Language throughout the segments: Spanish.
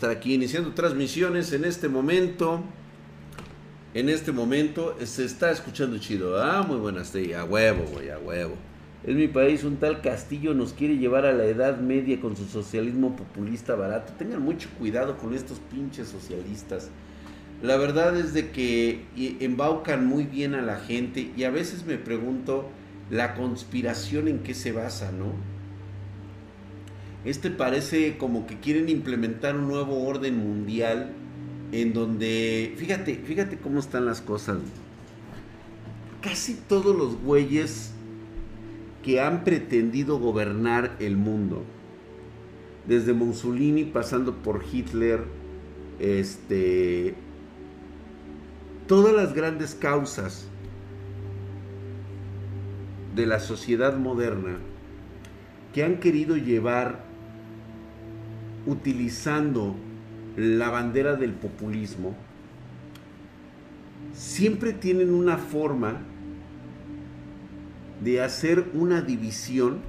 estar aquí iniciando transmisiones en este momento. En este momento se está escuchando chido. Ah, muy buenas, a huevo, güey, a huevo. En mi país un tal Castillo nos quiere llevar a la Edad Media con su socialismo populista barato. Tengan mucho cuidado con estos pinches socialistas. La verdad es de que embaucan muy bien a la gente y a veces me pregunto la conspiración en qué se basa, ¿no? Este parece como que quieren implementar un nuevo orden mundial en donde, fíjate, fíjate cómo están las cosas. Casi todos los güeyes que han pretendido gobernar el mundo, desde Mussolini pasando por Hitler, este, todas las grandes causas de la sociedad moderna que han querido llevar utilizando la bandera del populismo, siempre tienen una forma de hacer una división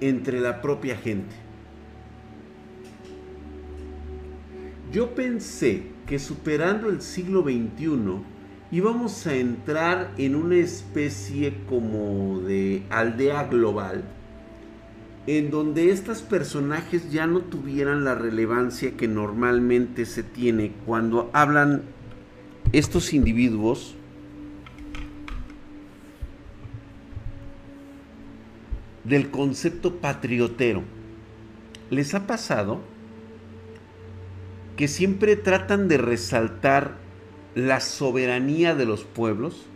entre la propia gente. Yo pensé que superando el siglo XXI íbamos a entrar en una especie como de aldea global en donde estos personajes ya no tuvieran la relevancia que normalmente se tiene cuando hablan estos individuos del concepto patriotero. ¿Les ha pasado que siempre tratan de resaltar la soberanía de los pueblos?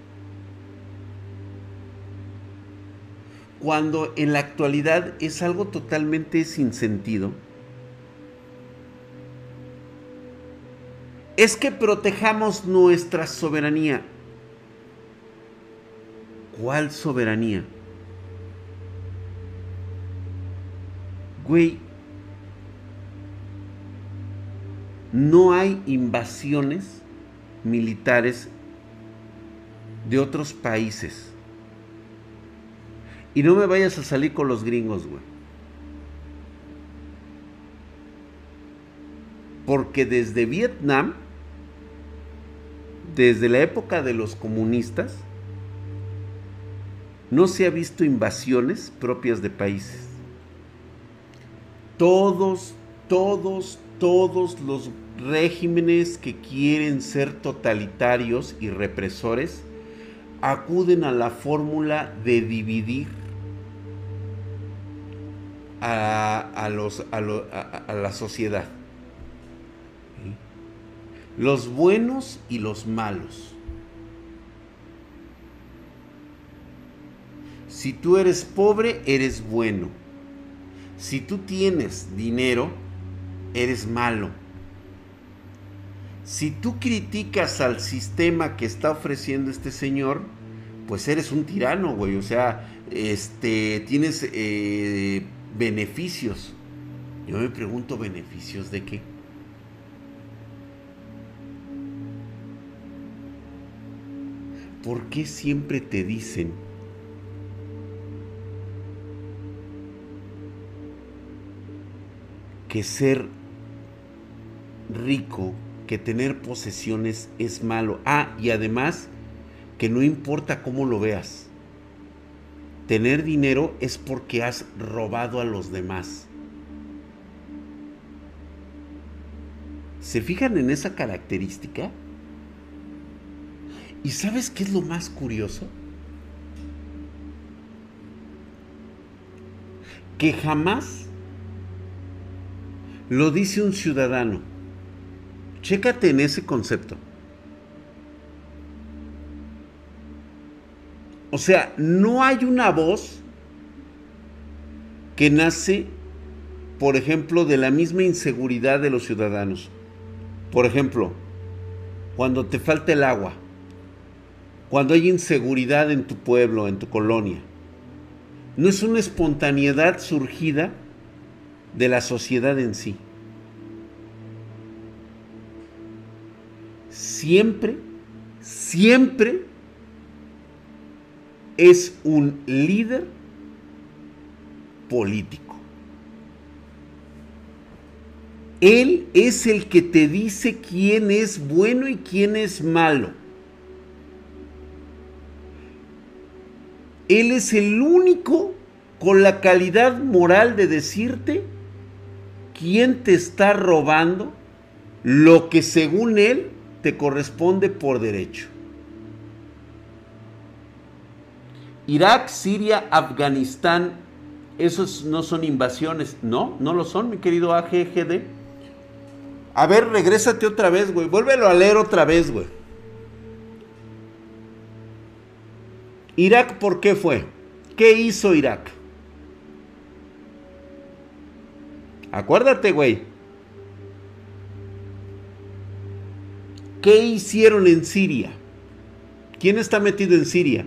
Cuando en la actualidad es algo totalmente sin sentido? Es que protejamos nuestra soberanía. ¿Cuál soberanía? Güey, no hay invasiones militares de otros países y no me vayas a salir con los gringos, güey. Porque desde Vietnam, desde la época de los comunistas, no se ha visto invasiones propias de países. Todos, todos, todos los regímenes que quieren ser totalitarios y represores acuden a la fórmula de dividir a, los, a, la sociedad. Los buenos y los malos. Si tú eres pobre, eres bueno. Si tú tienes dinero, eres malo. Si tú criticas al sistema que está ofreciendo este señor, pues eres un tirano, güey. O sea, este, tienes eh, beneficios. Yo me pregunto, ¿beneficios de qué? ¿Por qué siempre te dicen que ser rico, que tener posesiones es malo? Ah, y además que no importa cómo lo veas Tener dinero es porque has robado a los demás. ¿Se fijan en esa característica? ¿Y sabes qué es lo más curioso? Que jamás lo dice un ciudadano. Chécate en ese concepto. O sea, no hay una voz que nace, por ejemplo, de la misma inseguridad de los ciudadanos. Por ejemplo, cuando te falta el agua, cuando hay inseguridad en tu pueblo, en tu colonia. No es una espontaneidad surgida de la sociedad en sí. Siempre, siempre es un líder político. Él es el que te dice quién es bueno y quién es malo. Él es el único con la calidad moral de decirte quién te está robando lo que según él te corresponde por derecho. Irak, Siria, Afganistán, esos no son invasiones. No, no lo son, mi querido AGGD. A ver, regrésate otra vez, güey. Vuélvelo a leer otra vez, güey. Irak, ¿por qué fue? ¿Qué hizo Irak? Acuérdate, güey. ¿Qué hicieron en Siria? ¿Quién está metido en Siria?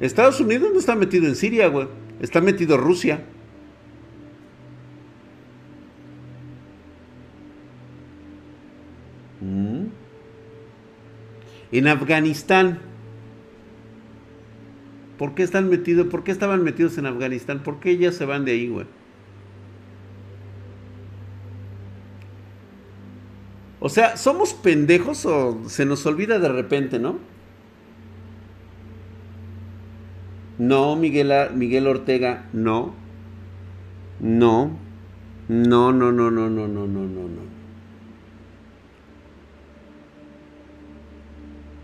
Estados Unidos no está metido en Siria, güey. Está metido Rusia. Mm. En Afganistán. ¿Por qué están metidos? ¿Por qué estaban metidos en Afganistán? ¿Por qué ya se van de ahí, güey? O sea, ¿somos pendejos o se nos olvida de repente, no? No, Miguel, Miguel Ortega, no. No. No, no, no, no, no, no, no, no, no.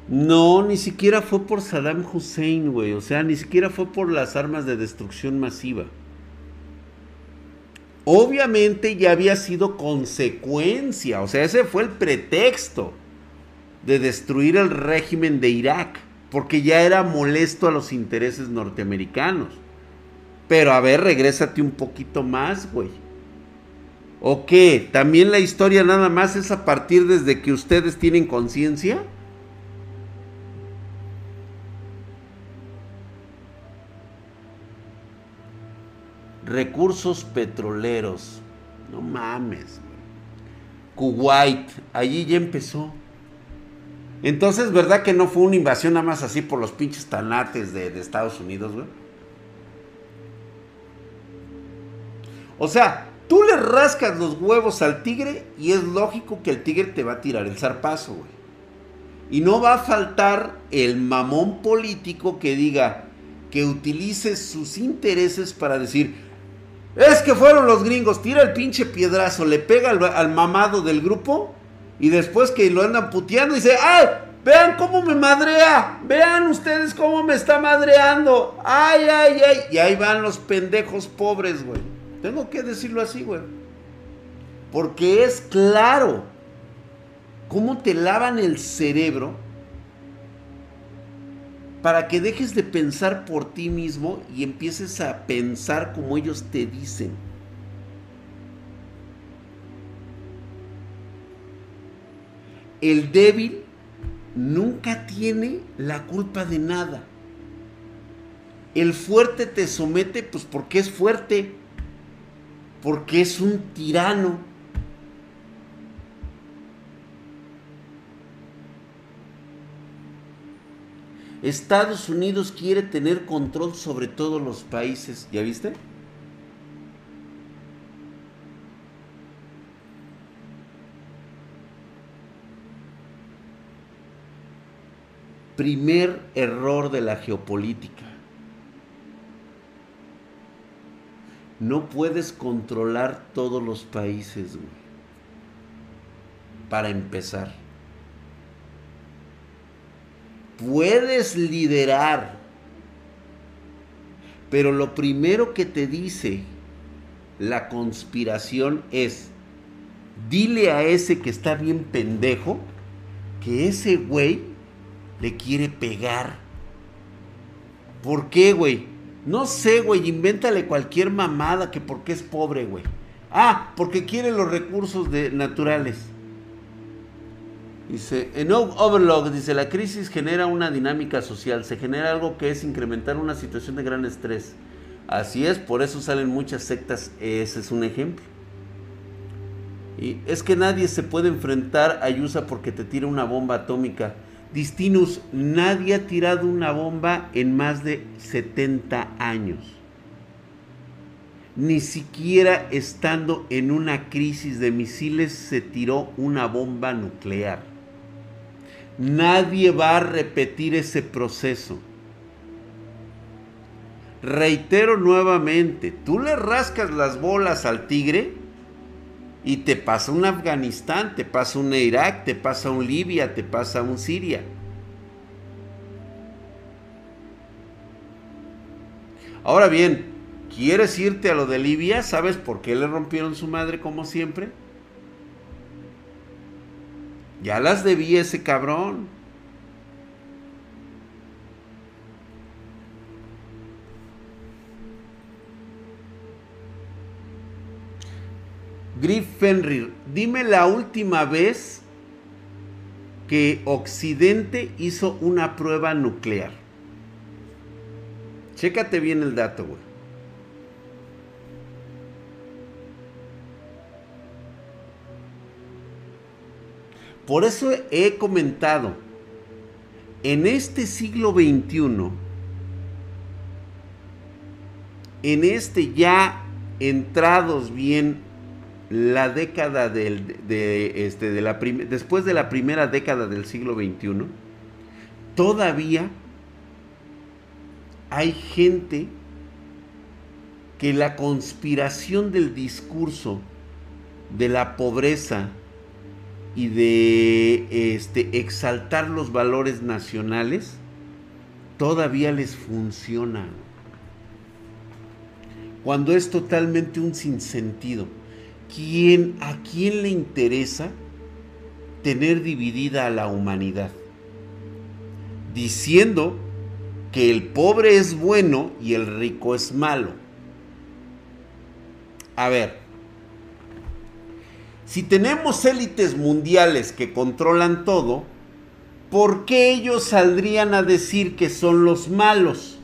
No, ni siquiera fue por Saddam Hussein, güey. O sea, ni siquiera fue por las armas de destrucción masiva. Obviamente ya había sido consecuencia, o sea, ese fue el pretexto de destruir el régimen de Irak porque ya era molesto a los intereses norteamericanos. Pero a ver, regrésate un poquito más, güey. ¿O qué? ¿También la historia nada más es a partir desde que ustedes tienen conciencia? Recursos petroleros. No mames. Kuwait. Allí ya empezó. Entonces, ¿verdad que no fue una invasión nada más así por los pinches tanates de, Estados Unidos, güey? O sea, tú le rascas los huevos al tigre y es lógico que el tigre te va a tirar el zarpazo, güey. Y no va a faltar el mamón político que diga que utilice sus intereses para decir, es que fueron los gringos, tira el pinche piedrazo, le pega al, al mamado del grupo y después que lo andan puteando, dice, ¡ay! Vean cómo me madrea. Vean ustedes cómo me está madreando. Ay, ay, ay. Y ahí van los pendejos pobres, güey. Tengo que decirlo así, güey. Porque es claro cómo te lavan el cerebro para que dejes de pensar por ti mismo y empieces a pensar como ellos te dicen. El débil nunca tiene la culpa de nada. El fuerte te somete pues porque es fuerte, porque es un tirano. Estados Unidos quiere tener control sobre todos los países, ¿ya viste? Primer error de la geopolítica. No puedes controlar todos los países, güey. Para empezar. Puedes liderar. Pero lo primero que te dice la conspiración es, dile a ese que está bien pendejo, que ese güey le quiere pegar. ¿Por qué, güey? No sé, güey, invéntale cualquier mamada que porque es pobre, güey. Ah, porque quiere los recursos de, naturales. Dice, en Overlog, dice, la crisis genera una dinámica social, se genera algo que es incrementar una situación de gran estrés. Así es, por eso salen muchas sectas, ese es un ejemplo. Y es que nadie se puede enfrentar a Yusa porque te tira una bomba atómica. Distinus, nadie ha tirado una bomba en más de 70 años. ni siquiera estando en una crisis de misiles se tiró una bomba nuclear. Nadie va a repetir ese proceso. Reitero nuevamente, tú le rascas las bolas al tigre y te pasa un Afganistán, te pasa un Irak, te pasa un Libia, te pasa un Siria. Ahora bien, ¿quieres irte a lo de Libia? ¿Sabes por qué le rompieron su madre como siempre? Ya las debía ese cabrón. Griff Fenrir, dime la última vez que Occidente hizo una prueba nuclear. Chécate bien el dato, güey. Por eso he comentado, en este siglo XXI, en este ya entrados bien la década del, de, este, de la después de la primera década del siglo XXI, todavía hay gente que la conspiración del discurso de la pobreza y de este, exaltar los valores nacionales todavía les funciona. Cuando es totalmente un sinsentido. ¿Quién, ¿A quién le interesa tener dividida a la humanidad? Diciendo que el pobre es bueno y el rico es malo. A ver, si tenemos élites mundiales que controlan todo, ¿por qué ellos saldrían a decir que son los malos?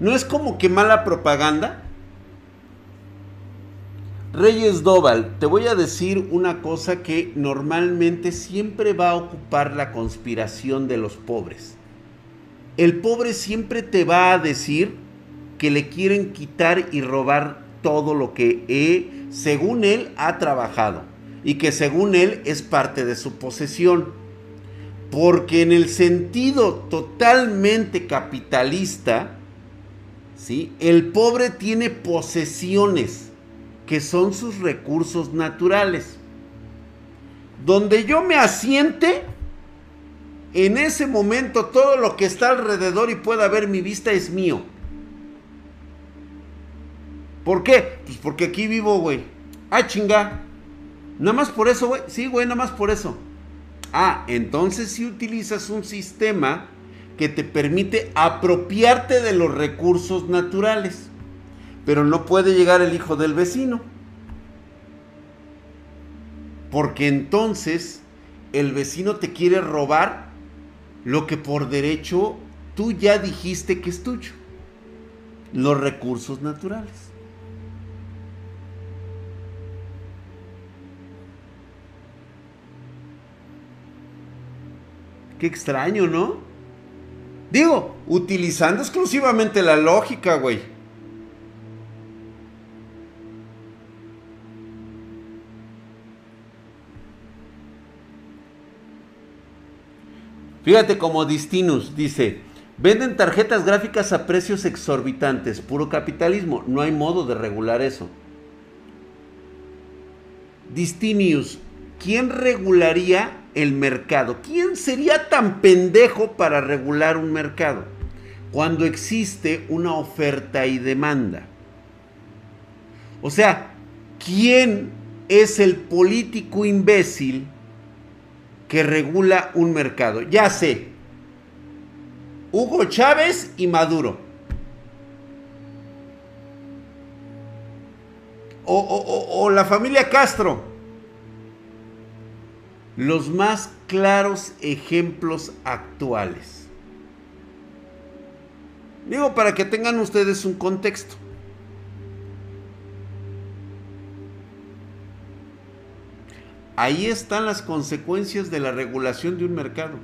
¿No es como que mala propaganda? Reyes Doval, te voy a decir una cosa que normalmente siempre va a ocupar la conspiración de los pobres. El pobre siempre te va a decir que le quieren quitar y robar todo lo que he, según él ha trabajado y que según él es parte de su posesión. Porque en el sentido totalmente capitalista, ¿sí? el pobre tiene posesiones que son sus recursos naturales. Donde yo me asiente, en ese momento todo lo que está alrededor y pueda ver mi vista es mío. ¿Por qué? Pues porque aquí vivo, güey. Ah, chinga. Nada más por eso, güey. Sí, güey, nada más por eso. Ah, entonces si utilizas un sistema que te permite apropiarte de los recursos naturales pero no puede llegar el hijo del vecino. Porque entonces el vecino te quiere robar lo que por derecho tú ya dijiste que es tuyo. Los recursos naturales. Qué extraño, ¿no? Digo, utilizando exclusivamente la lógica, güey. Fíjate como Distinus dice, venden tarjetas gráficas a precios exorbitantes, puro capitalismo, no hay modo de regular eso. Distinius, ¿quién regularía el mercado? ¿Quién sería tan pendejo para regular un mercado? Cuando existe una oferta y demanda. O sea, ¿quién es el político imbécil que regula un mercado. Ya sé. Hugo Chávez y Maduro. O, la familia Castro. Los más claros ejemplos actuales. Digo, para que tengan ustedes un contexto. Ahí están las consecuencias de la regulación de un mercado.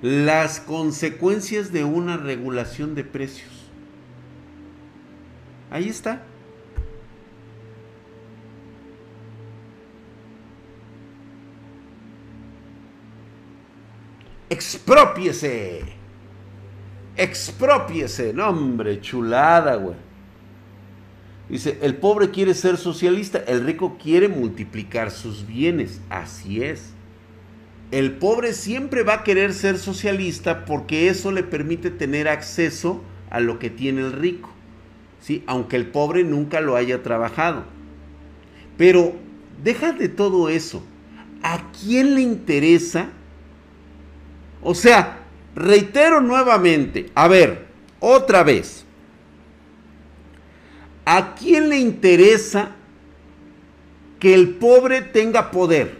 Las consecuencias de una regulación de precios. Ahí está. Expropiese. Expropiese. No, hombre, chulada, güey. Dice, el pobre quiere ser socialista, el rico quiere multiplicar sus bienes. Así es. El pobre siempre va a querer ser socialista porque eso le permite tener acceso a lo que tiene el rico. ¿sí? Aunque el pobre nunca lo haya trabajado. Pero deja de todo eso. ¿A quién le interesa o sea, reitero nuevamente, a ver, otra vez, ¿a quién le interesa que el pobre tenga poder?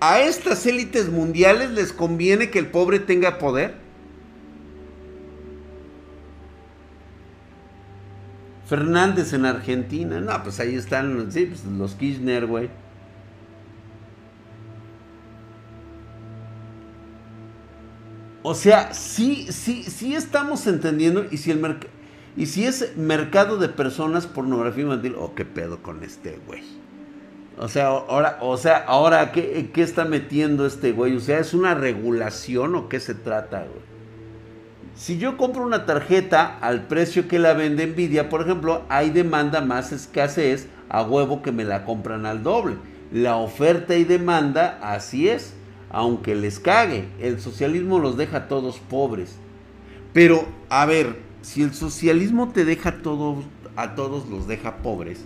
¿A estas élites mundiales les conviene que el pobre tenga poder? Fernández en Argentina, no, pues ahí están pues los Kirchner, güey. O sea, sí, sí, sí estamos entendiendo. Y si el y si es mercado de personas pornografía infantil, oh, qué pedo con este güey. O sea, ahora, o sea, ahora, ¿qué, ¿qué, está metiendo este güey? O sea, ¿es una regulación o qué se trata, güey? Si yo compro una tarjeta al precio que la vende Nvidia, por ejemplo, hay demanda más escasez, a huevo que me la compran al doble. La oferta y demanda, así es aunque les cague. El socialismo los deja a todos pobres. Pero, a ver, si el socialismo te deja a todos, a todos los deja pobres,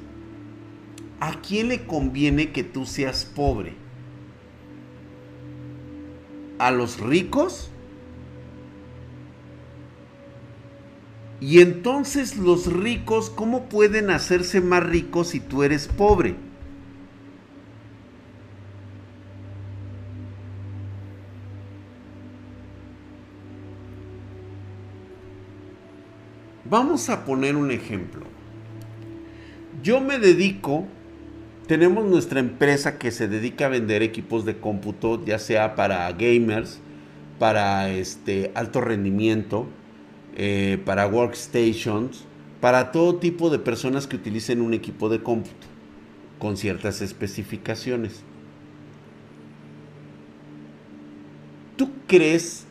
¿a quién le conviene que tú seas pobre? ¿A los ricos? Y entonces los ricos, ¿cómo pueden hacerse más ricos si tú eres pobre? Vamos a poner un ejemplo. Yo me dedico, tenemos nuestra empresa que se dedica a vender equipos de cómputo, ya sea para gamers, para este alto rendimiento, eh, para workstations, para todo tipo de personas que utilicen un equipo de cómputo con ciertas especificaciones. ¿Tú crees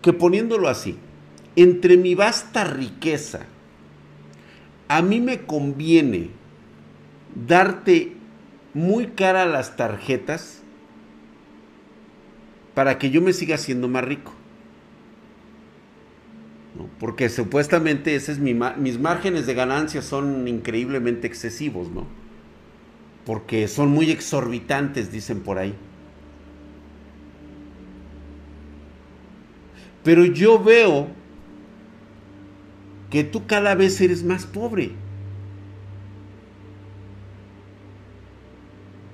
que poniéndolo así, entre mi vasta riqueza, a mí me conviene darte muy cara las tarjetas para que yo me siga siendo más rico. Porque supuestamente ese es mi, mis márgenes de ganancia son increíblemente excesivos, ¿no? Porque son muy exorbitantes, dicen por ahí. Pero yo veo que tú cada vez eres más pobre.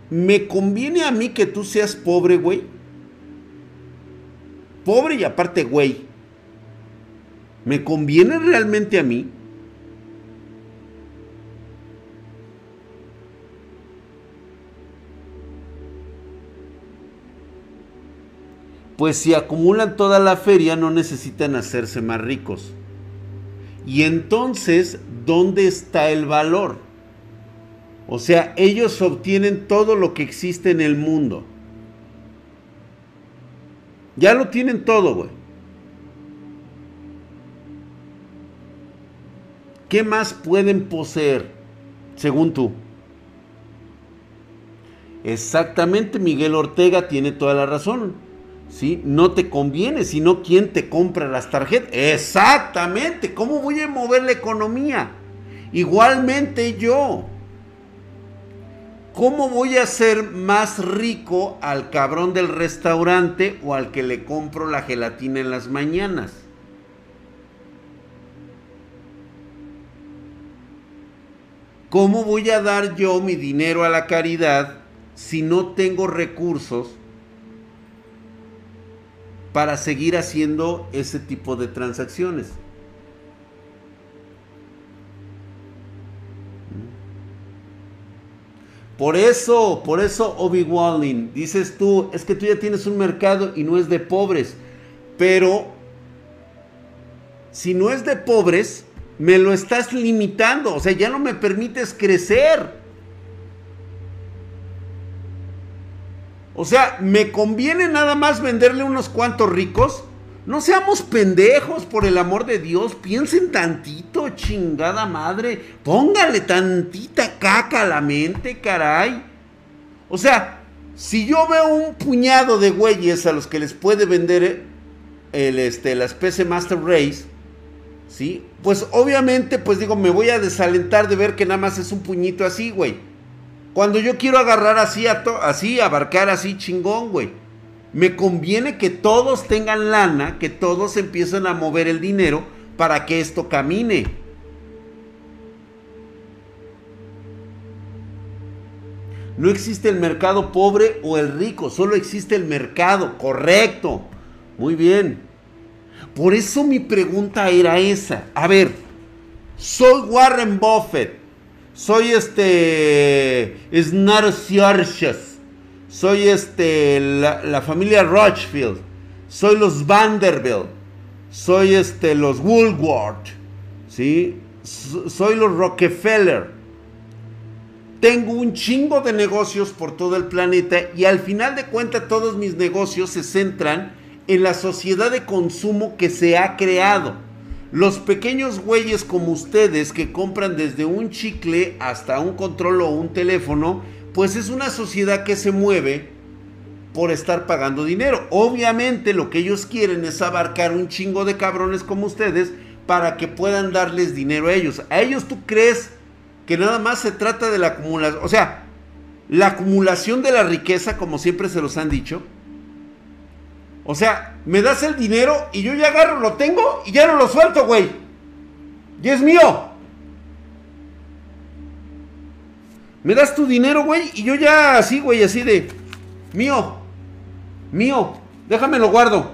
¿Me conviene a mí que tú seas pobre, güey? Pobre y aparte, güey. ¿Me conviene realmente a mí? Pues si acumulan toda la feria no necesitan hacerse más ricos. Y entonces, ¿dónde está el valor? O sea, ellos obtienen todo lo que existe en el mundo. Ya lo tienen todo, güey. ¿Qué más pueden poseer, según tú? Exactamente, Miguel Ortega tiene toda la razón. ¿Sí? No te conviene, sino quién te compra las tarjetas. Exactamente, ¿cómo voy a mover la economía? Igualmente yo. ¿Cómo voy a ser más rico al cabrón del restaurante o al que le compro la gelatina en las mañanas? ¿Cómo voy a dar yo mi dinero a la caridad si no tengo recursos para seguir haciendo ese tipo de transacciones. Por eso, por eso Obi Walling, dices tú, es que tú ya tienes un mercado y no es de pobres, pero si no es de pobres, me lo estás limitando. O sea, ya no me permites crecer. O sea, ¿me conviene nada más venderle unos cuantos ricos? No seamos pendejos, por el amor de Dios. Piensen tantito, chingada madre. Póngale tantita caca a la mente, caray. O sea, si yo veo un puñado de güeyes a los que les puede vender el, este, la PC Master Race, ¿sí? Pues obviamente, pues digo, me voy a desalentar de ver que nada más es un puñito así, güey. Cuando yo quiero agarrar así, así, abarcar así chingón, güey. Me conviene que todos tengan lana, que todos empiecen a mover el dinero para que esto camine. No existe el mercado pobre o el rico, solo existe el mercado, correcto. Muy bien. Por eso mi pregunta era esa. A ver, soy Warren Buffett, soy este Snaro soy este la, familia Rothschild, soy los Vanderbilt, soy este los Woolworth, ¿sí? soy los Rockefeller. Tengo un chingo de negocios por todo el planeta y al final de cuentas todos mis negocios se centran en la sociedad de consumo que se ha creado. Los pequeños güeyes como ustedes que compran desde un chicle hasta un control o un teléfono, pues es una sociedad que se mueve por estar pagando dinero. Obviamente lo que ellos quieren es abarcar un chingo de cabrones como ustedes para que puedan darles dinero a ellos. ¿A ellos tú crees que nada más se trata de la acumulación? O sea, la acumulación de la riqueza, como siempre se los han dicho, o sea, me das el dinero y yo ya agarro, lo tengo y ya no lo suelto, güey. Y es mío. Me das tu dinero, güey, y yo ya así, güey, así de mío. Mío. Déjame lo guardo.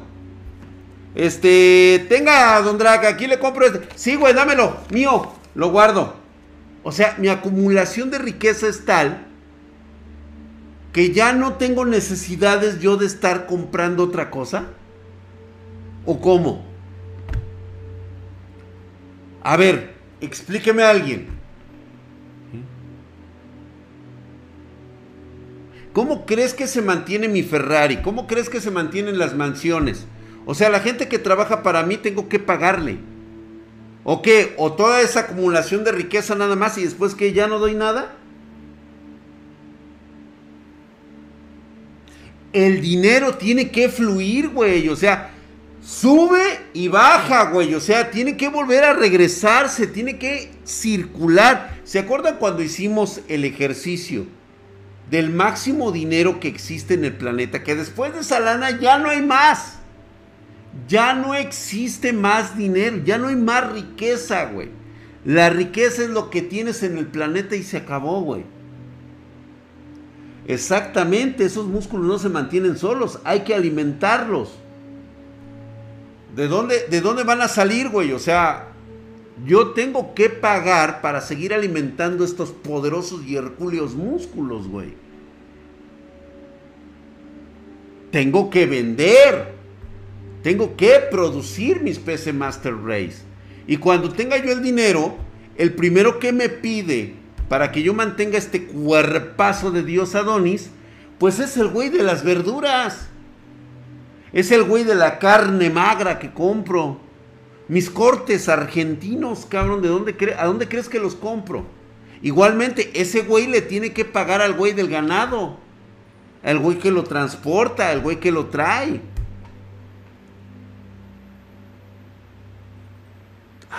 Este, tenga, don Drag, aquí le compro este. Sí, güey, dámelo. Mío. Lo guardo. O sea, mi acumulación de riqueza es tal que ya no tengo necesidades yo de estar comprando otra cosa? ¿O cómo? A ver, explíqueme a alguien. ¿Cómo crees que se mantiene mi Ferrari? ¿Cómo crees que se mantienen las mansiones? O sea, la gente que trabaja para mí tengo que pagarle. ¿O qué? ¿O toda esa acumulación de riqueza nada más y después que ya no doy nada? El dinero tiene que fluir, güey. O sea, sube y baja, güey. O sea, tiene que volver a regresarse, tiene que circular. ¿Se acuerdan cuando hicimos el ejercicio del máximo dinero que existe en el planeta? Que después de esa lana ya no hay más. Ya no existe más dinero, ya no hay más riqueza, güey. La riqueza es lo que tienes en el planeta y se acabó, güey. Exactamente, esos músculos no se mantienen solos, hay que alimentarlos. ¿De dónde, ¿De dónde van a salir, güey? O sea, yo tengo que pagar para seguir alimentando estos poderosos y hercúleos músculos, güey. Tengo que vender. Tengo que producir mis PC Master Race. Y cuando tenga yo el dinero, el primero que me pide para que yo mantenga este cuerpazo de Dios Adonis, pues es el güey de las verduras. Es el güey de la carne magra que compro. Mis cortes argentinos, cabrón, ¿de dónde ¿a dónde crees que los compro? Igualmente, ese güey le tiene que pagar al güey del ganado. Al güey que lo transporta, al güey que lo trae.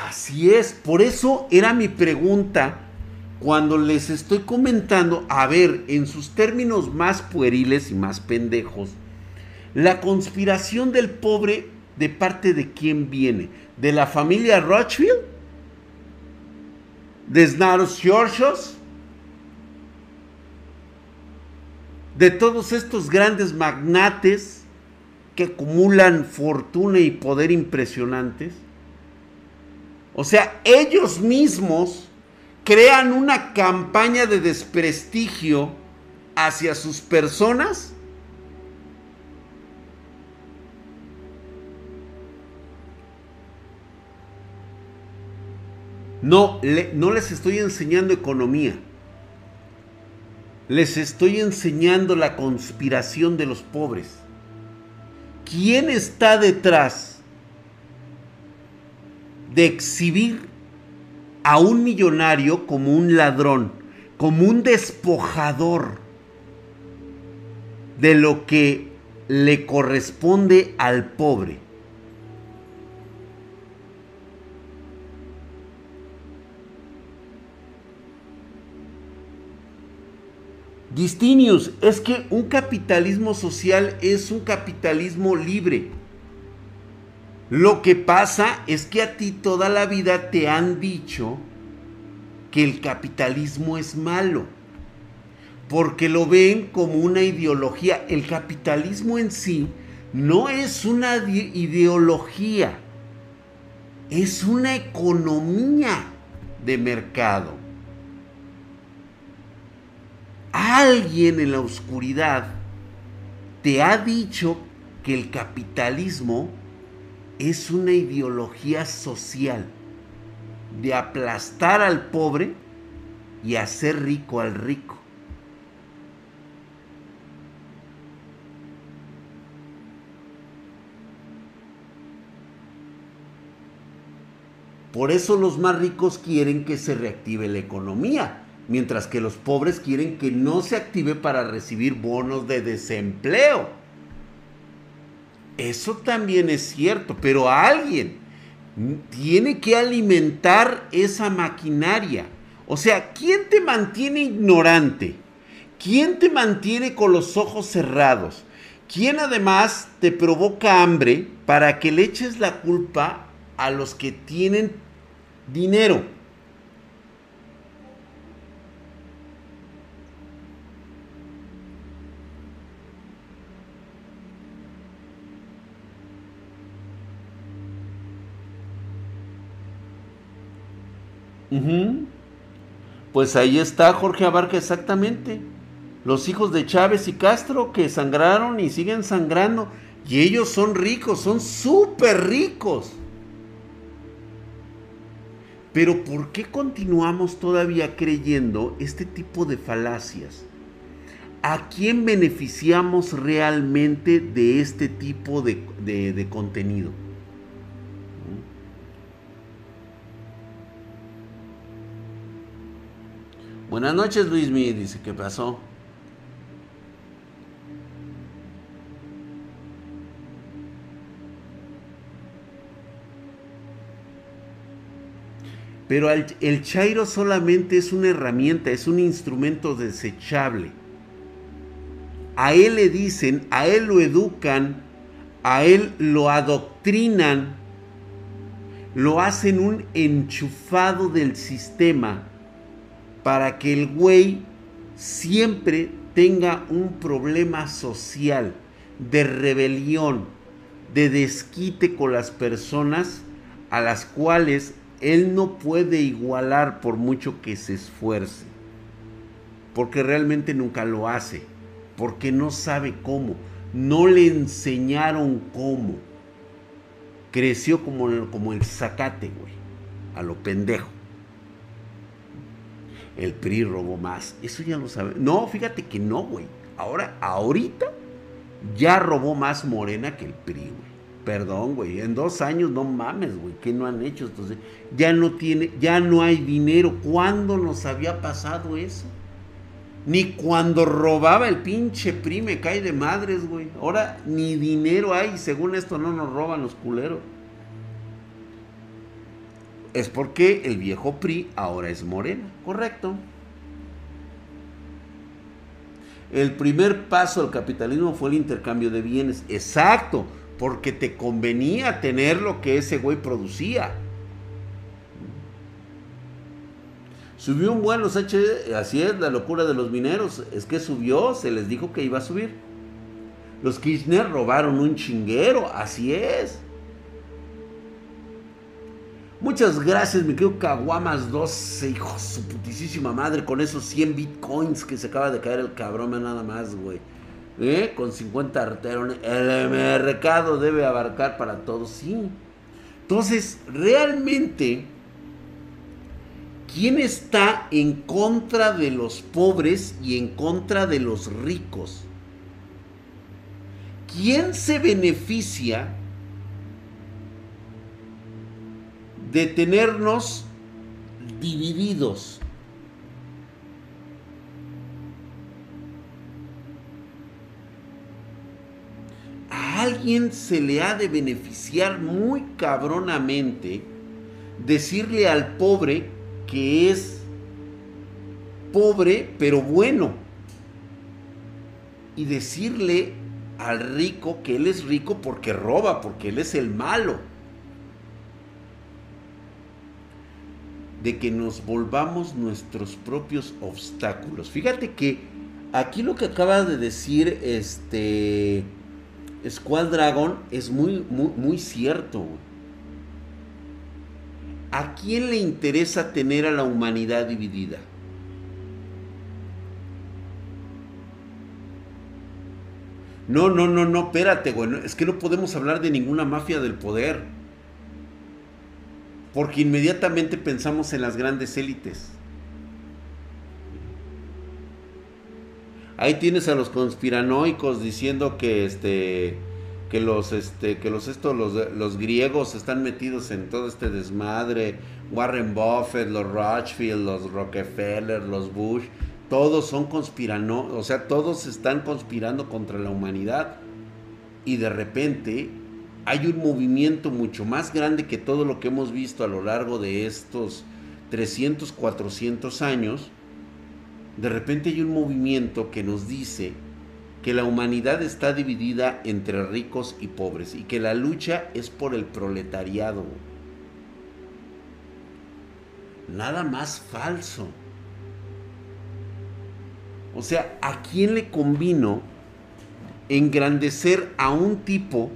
Así es, por eso era mi pregunta cuando les estoy comentando, a ver, en sus términos más pueriles y más pendejos, la conspiración del pobre, ¿de parte de quién viene? ¿De la familia Rothschild? ¿De Snaros Georgios? ¿De todos estos grandes magnates que acumulan fortuna y poder impresionantes? O sea, ellos mismos crean una campaña de desprestigio hacia sus personas No, no les estoy enseñando economía. Les estoy enseñando la conspiración de los pobres. ¿Quién está detrás de exhibir a un millonario como un ladrón, como un despojador de lo que le corresponde al pobre? Distinius, es que un capitalismo social es un capitalismo libre. Lo que pasa es que a ti toda la vida te han dicho que el capitalismo es malo, porque lo ven como una ideología. El capitalismo en sí no es una ideología, es una economía de mercado alguien en la oscuridad te ha dicho que el capitalismo es una ideología social de aplastar al pobre y hacer rico al rico. Por eso los más ricos quieren que se reactive la economía mientras que los pobres quieren que no se active para recibir bonos de desempleo. Eso también es cierto, pero alguien tiene que alimentar esa maquinaria. O sea, ¿quién te mantiene ignorante? ¿Quién te mantiene con los ojos cerrados? ¿Quién además te provoca hambre para que le eches la culpa a los que tienen dinero? Pues ahí está Jorge Abarca exactamente. Los hijos de Chávez y Castro que sangraron y siguen sangrando. Y ellos son ricos, son súper ricos. Pero ¿por qué continuamos todavía creyendo este tipo de falacias? ¿A quién beneficiamos realmente de este tipo de, de contenido? Buenas noches, Luis Mi, dice, ¿qué pasó? Pero el, el Chairo solamente es una herramienta, es un instrumento desechable. A él le dicen, a él lo educan, a él lo adoctrinan, lo hacen un enchufado del sistema para que el güey siempre tenga un problema social, de rebelión, de desquite con las personas a las cuales él no puede igualar por mucho que se esfuerce. Porque realmente nunca lo hace. Porque no sabe cómo. No le enseñaron cómo. Creció como, como el zacate, güey. A lo pendejo el PRI robó más. Eso ya lo sabe. No, fíjate que no, güey. Ahora, ahorita, ya robó más Morena que el PRI, güey. Perdón, güey. En dos años, no mames, güey. ¿Qué no han hecho? Entonces, ya no tiene, ya no hay dinero. ¿Cuándo nos había pasado eso? Ni cuando robaba el pinche PRI me cae de madres, güey. Ahora ni dinero hay. Según esto no nos roban los culeros es porque el viejo PRI ahora es morena, correcto. El primer paso al capitalismo fue el intercambio de bienes, exacto, porque te convenía tener lo que ese güey producía. Subió un buen los H, así es la locura de los mineros, es que subió, se les dijo que iba a subir. Los Kirchner robaron un chinguero, así es. Muchas gracias, mi querido Caguamas 12, hijo su putísima madre, con esos 100 bitcoins que se acaba de caer el cabrón, nada más, güey. ¿Eh? Con 50 arterones. El mercado debe abarcar para todos, sí. Entonces, realmente, ¿Quién está en contra de los pobres y en contra de los ricos? ¿Quién se beneficia de tenernos divididos? A alguien se le ha de beneficiar muy cabronamente decirle al pobre que es pobre pero bueno. Y decirle al rico que él es rico porque roba, porque él es el malo. De que nos volvamos nuestros propios obstáculos. Fíjate que aquí lo que acaba de decir este Squad Dragon es muy, muy, cierto. ¿A quién le interesa tener a la humanidad dividida? No, no, no, no, espérate, güey. Es que no podemos hablar de ninguna mafia del poder. Porque inmediatamente pensamos en las grandes élites. Ahí tienes a los conspiranoicos diciendo que este que los este que los estos los, los griegos están metidos en todo este desmadre Warren Buffett los Rothschild los Rockefeller los Bush todos son conspirano o sea todos están conspirando contra la humanidad y de repente hay un movimiento mucho más grande que todo lo que hemos visto a lo largo de estos 300 400 años de repente hay un movimiento que nos dice que la humanidad está dividida entre ricos y pobres y que la lucha es por el proletariado. Nada más falso. O sea, ¿a quién le convino engrandecer a un tipo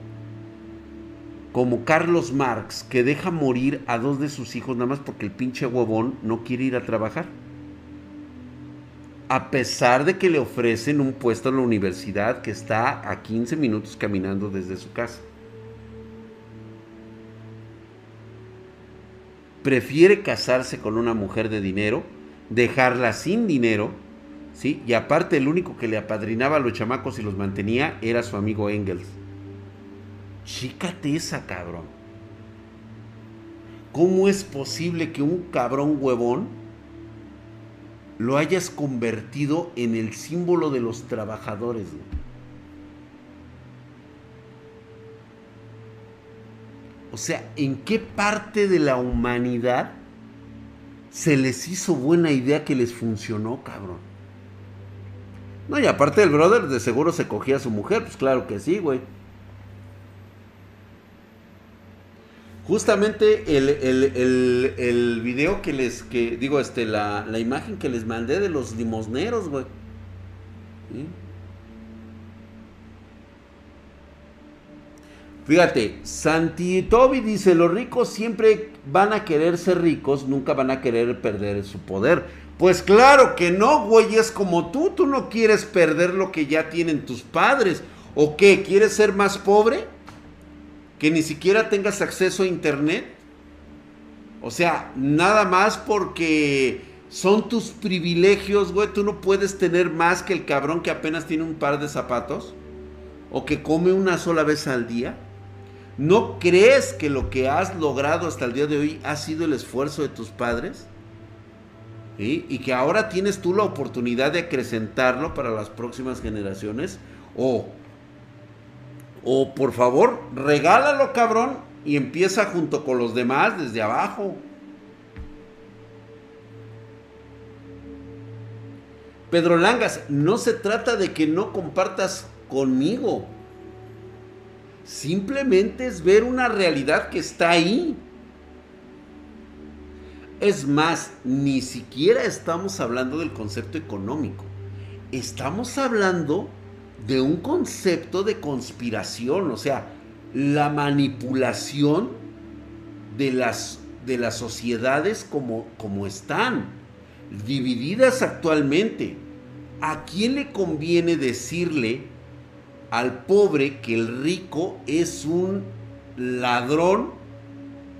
como Carlos Marx que deja morir a dos de sus hijos nada más porque el pinche huevón no quiere ir a trabajar? a pesar de que le ofrecen un puesto en la universidad que está a 15 minutos caminando desde su casa. Prefiere casarse con una mujer de dinero, dejarla sin dinero, ¿sí? Y aparte el único que le apadrinaba a los chamacos y los mantenía era su amigo Engels. Chícate esa, cabrón. ¿Cómo es posible que un cabrón huevón lo hayas convertido en el símbolo de los trabajadores. O sea, ¿en qué parte de la humanidad se les hizo buena idea que les funcionó, cabrón? No, y aparte el brother de seguro se cogía a su mujer, pues claro que sí, güey. Justamente el, el, video que les, que digo, este, la, imagen que les mandé de los limosneros, güey. Fíjate, Santi Toby dice, los ricos siempre van a querer ser ricos, nunca van a querer perder su poder. Pues claro que no, güey, es como tú, tú no quieres perder lo que ya tienen tus padres. ¿O qué? ¿Quieres ser más pobre? Que ni siquiera tengas acceso a internet. O sea, nada más porque son tus privilegios, güey. Tú no puedes tener más que el cabrón que apenas tiene un par de zapatos o que come una sola vez al día. ¿No crees que lo que has logrado hasta el día de hoy ha sido el esfuerzo de tus padres? Y que ahora tienes tú la oportunidad de acrecentarlo para las próximas generaciones. O o por favor, regálalo, cabrón, y empieza junto con los demás desde abajo. Pedro Langas, no se trata de que no compartas conmigo. Simplemente es ver una realidad que está ahí. Es más, ni siquiera estamos hablando del concepto económico. Estamos hablando de un concepto de conspiración, o sea, la manipulación de las, de las sociedades como, como están, divididas actualmente. ¿A quién le conviene decirle al pobre que el rico es un ladrón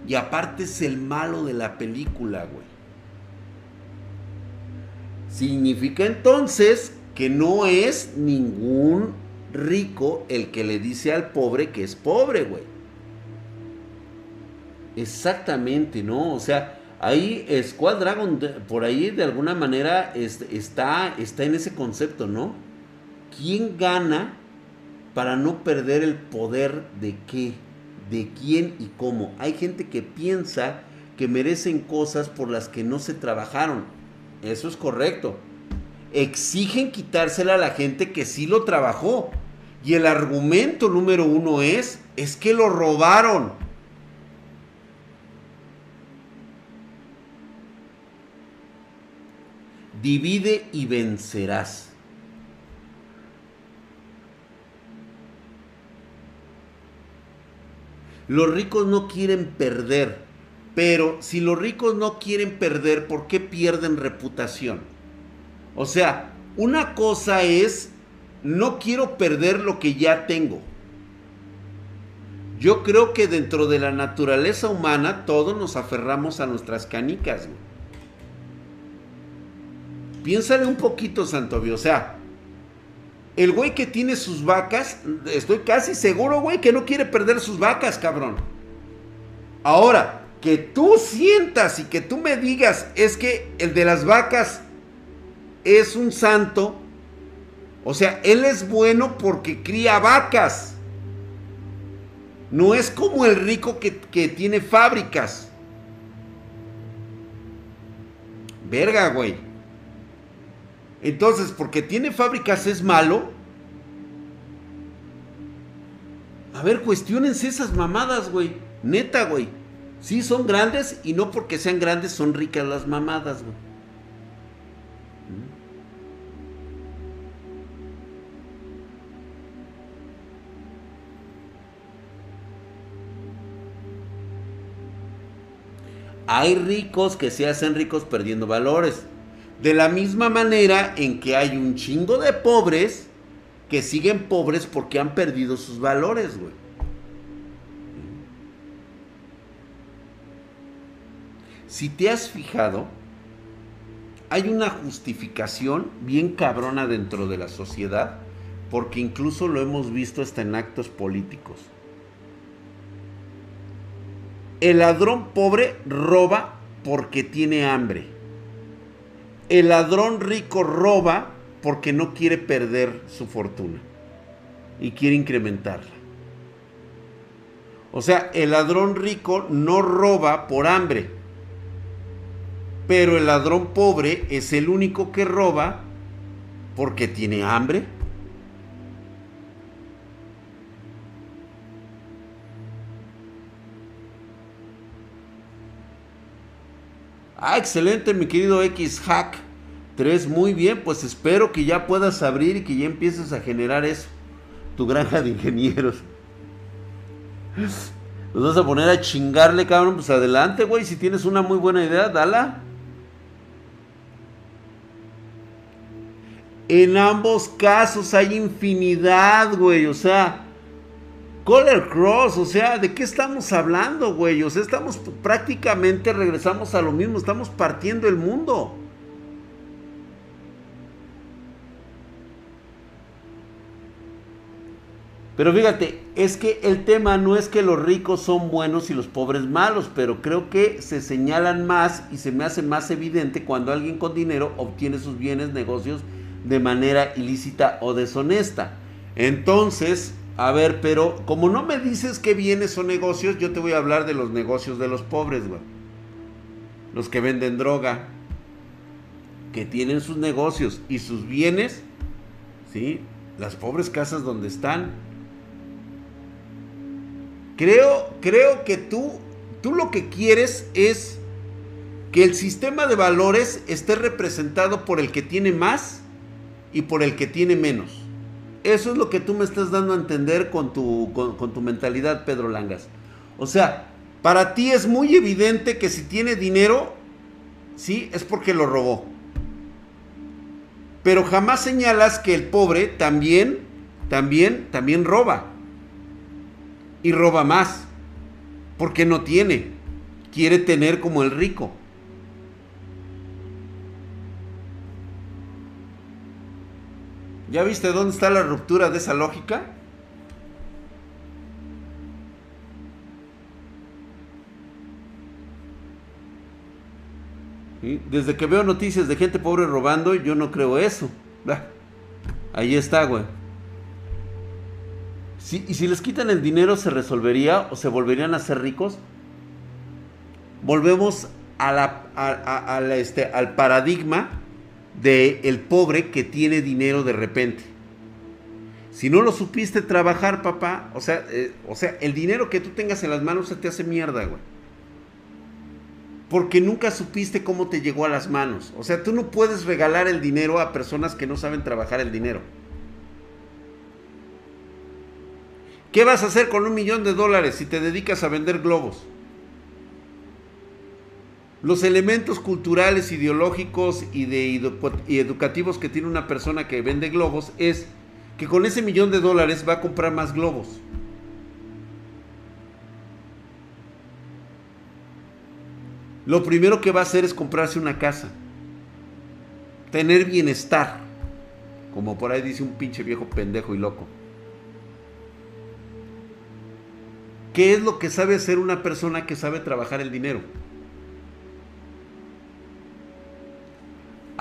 y aparte es el malo de la película, güey? Significa entonces que no es ningún rico el que le dice al pobre que es pobre, güey. Exactamente, ¿no? O sea, ahí Squad Dragon por ahí de alguna manera está, está en ese concepto, ¿no? ¿Quién gana para no perder el poder de qué? ¿De quién y cómo? Hay gente que piensa que merecen cosas por las que no se trabajaron. Eso es correcto. Exigen quitársela a la gente que sí lo trabajó. Y el argumento número uno es, es que lo robaron. Divide y vencerás. Los ricos no quieren perder, pero si los ricos no quieren perder, ¿por qué pierden reputación? O sea, una cosa es, no quiero perder lo que ya tengo. Yo creo que dentro de la naturaleza humana todos nos aferramos a nuestras canicas. Piénsale un poquito, Santovio. O sea, el güey que tiene sus vacas, estoy casi seguro, güey, que no quiere perder sus vacas, cabrón. Ahora, que tú sientas y que tú me digas, es que el de las vacas es un santo. O sea, él es bueno porque cría vacas. No es como el rico que, que tiene fábricas. Verga, güey. Entonces, porque tiene fábricas es malo. A ver, cuestionense esas mamadas, güey. Neta, güey. Sí, son grandes y no porque sean grandes son ricas las mamadas, güey. Hay ricos que se hacen ricos perdiendo valores. De la misma manera en que hay un chingo de pobres que siguen pobres porque han perdido sus valores, güey. Si te has fijado, hay una justificación bien cabrona dentro de la sociedad, porque incluso lo hemos visto hasta en actos políticos. El ladrón pobre roba porque tiene hambre. El ladrón rico roba porque no quiere perder su fortuna y quiere incrementarla. O sea, el ladrón rico no roba por hambre, pero el ladrón pobre es el único que roba porque tiene hambre. Ah, excelente, mi querido X Hack 3. Muy bien, pues espero que ya puedas abrir y que ya empieces a generar eso. Tu granja de ingenieros. Nos vas a poner a chingarle, cabrón. Pues adelante, güey. Si tienes una muy buena idea, dala. En ambos casos hay infinidad, güey. O sea, Color Cross, o sea, ¿de qué estamos hablando, güey? O sea, estamos prácticamente regresamos a lo mismo, estamos partiendo el mundo. Pero fíjate, es que el tema no es que los ricos son buenos y los pobres malos, pero creo que se señalan más y se me hace más evidente cuando alguien con dinero obtiene sus bienes, negocios de manera ilícita o deshonesta. Entonces, a ver, pero como no me dices qué bienes o negocios, yo te voy a hablar de los negocios de los pobres, güey. Los que venden droga, que tienen sus negocios y sus bienes, ¿sí? Las pobres casas donde están. Creo, creo que tú, tú lo que quieres es que el sistema de valores esté representado por el que tiene más y por el que tiene menos. Eso es lo que tú me estás dando a entender con tu, con, tu mentalidad, Pedro Langas. O sea, para ti es muy evidente que si tiene dinero, sí, es porque lo robó. Pero jamás señalas que el pobre también, también, también roba. Y roba más. Porque no tiene. Quiere tener como el rico. ¿Ya viste dónde está la ruptura de esa lógica? Desde que veo noticias de gente pobre robando, yo no creo eso. Ahí está, güey. y si les quitan el dinero, ¿se resolvería o se volverían a ser ricos? Volvemos este, al paradigma del el pobre que tiene dinero de repente. Si no lo supiste trabajar, papá, o sea, eh, o sea, el dinero que tú tengas en las manos se te hace mierda, güey porque nunca supiste cómo te llegó a las manos. O sea, tú no puedes regalar el dinero a personas que no saben trabajar el dinero. ¿Qué vas a hacer con un millón de dólares si te dedicas a vender globos? Los elementos culturales, ideológicos y, educativos que tiene una persona que vende globos es que con ese millón de dólares va a comprar más globos. lo primero que va a hacer es comprarse una casa. Tener bienestar. Como por ahí dice un pinche viejo pendejo y loco. ¿Qué es lo que sabe hacer una persona que sabe trabajar el dinero?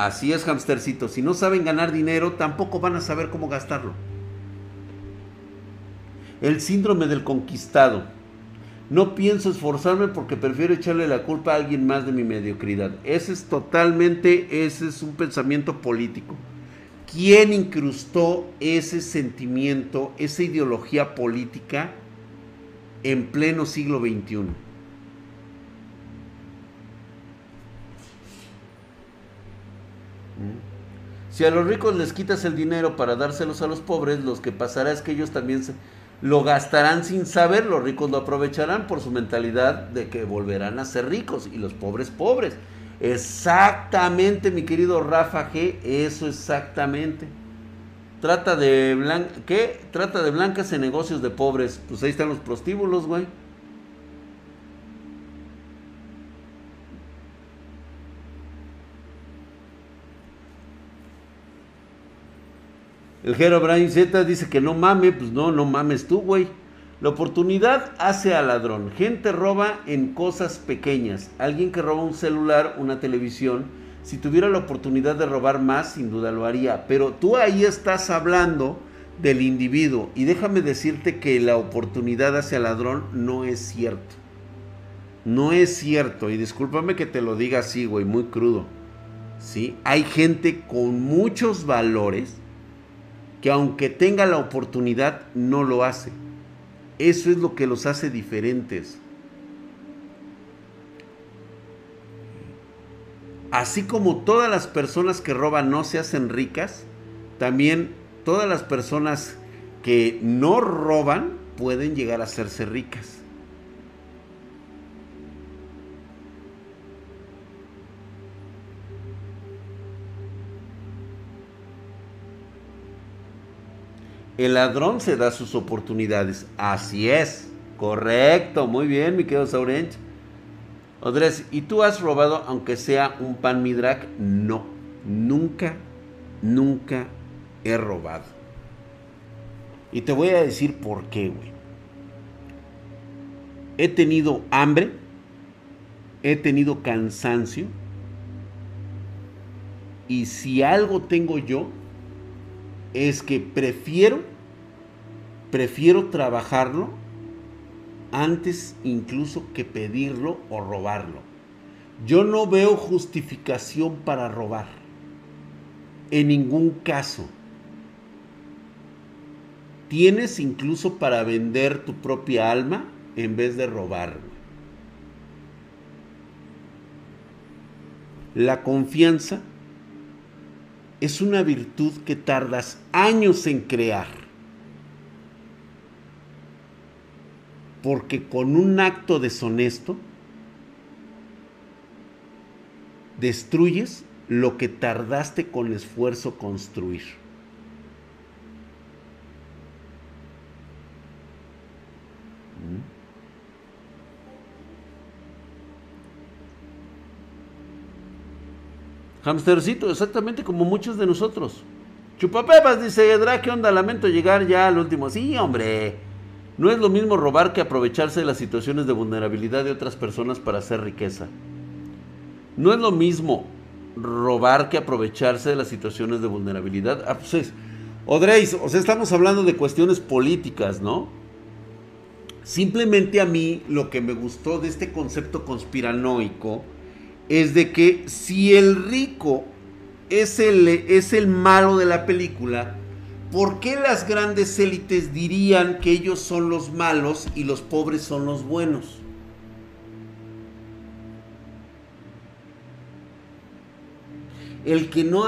Así es, hamstercito. Si no saben ganar dinero, tampoco van a saber cómo gastarlo. El síndrome del conquistado. No pienso esforzarme porque prefiero echarle la culpa a alguien más de mi mediocridad. Ese es totalmente, ese es un pensamiento político. ¿Quién incrustó ese sentimiento, esa ideología política en pleno siglo XXI? Si a los ricos les quitas el dinero para dárselos a los pobres, lo que pasará es que ellos también lo gastarán sin saber, los ricos lo aprovecharán por su mentalidad de que volverán a ser ricos y los pobres pobres. Exactamente, mi querido Rafa G, eso exactamente. Trata de. Trata de blancas en negocios de pobres. Pues ahí están los prostíbulos, güey. El Jero Brian Z dice que no mame, pues no, no mames tú, güey. La oportunidad hace al ladrón. Gente roba en cosas pequeñas. Alguien que roba un celular, una televisión, si tuviera la oportunidad de robar más, sin duda lo haría. Pero tú ahí estás hablando del individuo. Y déjame decirte que la oportunidad hacia al ladrón no es cierto. No es cierto. Y discúlpame que te lo diga así, güey, muy crudo. ¿Sí? Hay gente con muchos valores que aunque tenga la oportunidad, no lo hace. Eso es lo que los hace diferentes. Así como todas las personas que roban no se hacen ricas, también todas las personas que no roban pueden llegar a hacerse ricas. El ladrón se da sus oportunidades. Así es. Correcto. Muy bien, mi querido Saurench. Odres, ¿y tú has robado aunque sea un pan midrak? No. Nunca, nunca he robado. Y te voy a decir por qué, güey. He tenido hambre. He tenido cansancio. Y si algo tengo yo, es que prefiero prefiero trabajarlo antes incluso que pedirlo o robarlo. Yo no veo justificación para robar. En ningún caso. Tienes incluso para vender tu propia alma en vez de robarlo. La confianza es una virtud que tardas años en crear porque con un acto deshonesto destruyes lo que tardaste con esfuerzo construir. ¿Mm? Hamstercito, exactamente como muchos de nosotros. Chupapepas dice, Drake, ¿qué onda? Lamento llegar ya al último. Sí, hombre. No es lo mismo robar que aprovecharse de las situaciones de vulnerabilidad de otras personas para hacer riqueza. No es lo mismo robar que aprovecharse de las situaciones de vulnerabilidad. Ah, pues Odreis, o sea, estamos hablando de cuestiones políticas, ¿no? Simplemente a mí lo que me gustó de este concepto conspiranoico es de que si el rico es el, es el malo de la película, ¿por qué las grandes élites dirían que ellos son los malos y los pobres son los buenos? El que no,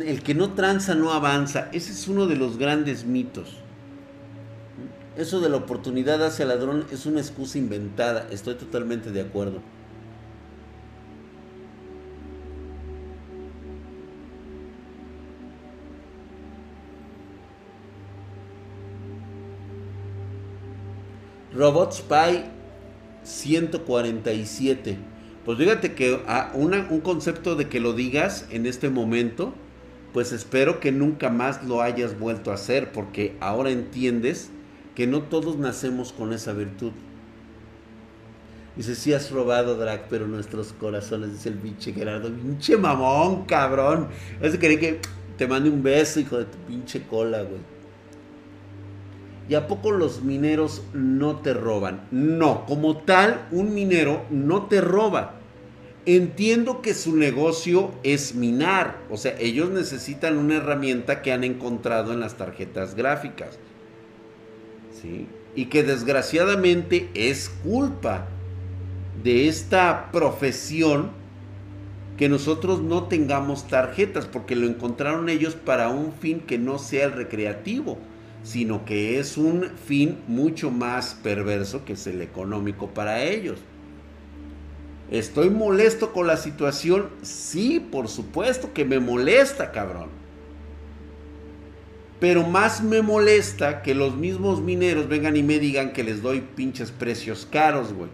el que no tranza no avanza. Ese es uno de los grandes mitos. Eso de la oportunidad hacia ladrón es una excusa inventada. Estoy totalmente de acuerdo. Robot Spy 147. Pues fíjate que a un concepto de que lo digas en este momento, pues espero que nunca más lo hayas vuelto a hacer, porque ahora entiendes que no todos nacemos con esa virtud. Dice, sí has robado, Drag, pero nuestros corazones, dice el pinche Gerardo. Pinche mamón, cabrón. Eso quería que te mande un beso, hijo de tu pinche cola, güey. ¿Y a poco los mineros no te roban? No, como tal, un minero no te roba. Entiendo que su negocio es minar, o sea, ellos necesitan una herramienta que han encontrado en las tarjetas gráficas. ¿Sí? Y que desgraciadamente es culpa de esta profesión que nosotros no tengamos tarjetas, porque lo encontraron ellos para un fin que no sea el recreativo sino que es un fin mucho más perverso que es el económico para ellos. ¿Estoy molesto con la situación? Sí, por supuesto que me molesta, cabrón. Pero más me molesta que los mismos mineros vengan y me digan que les doy pinches precios caros, güey.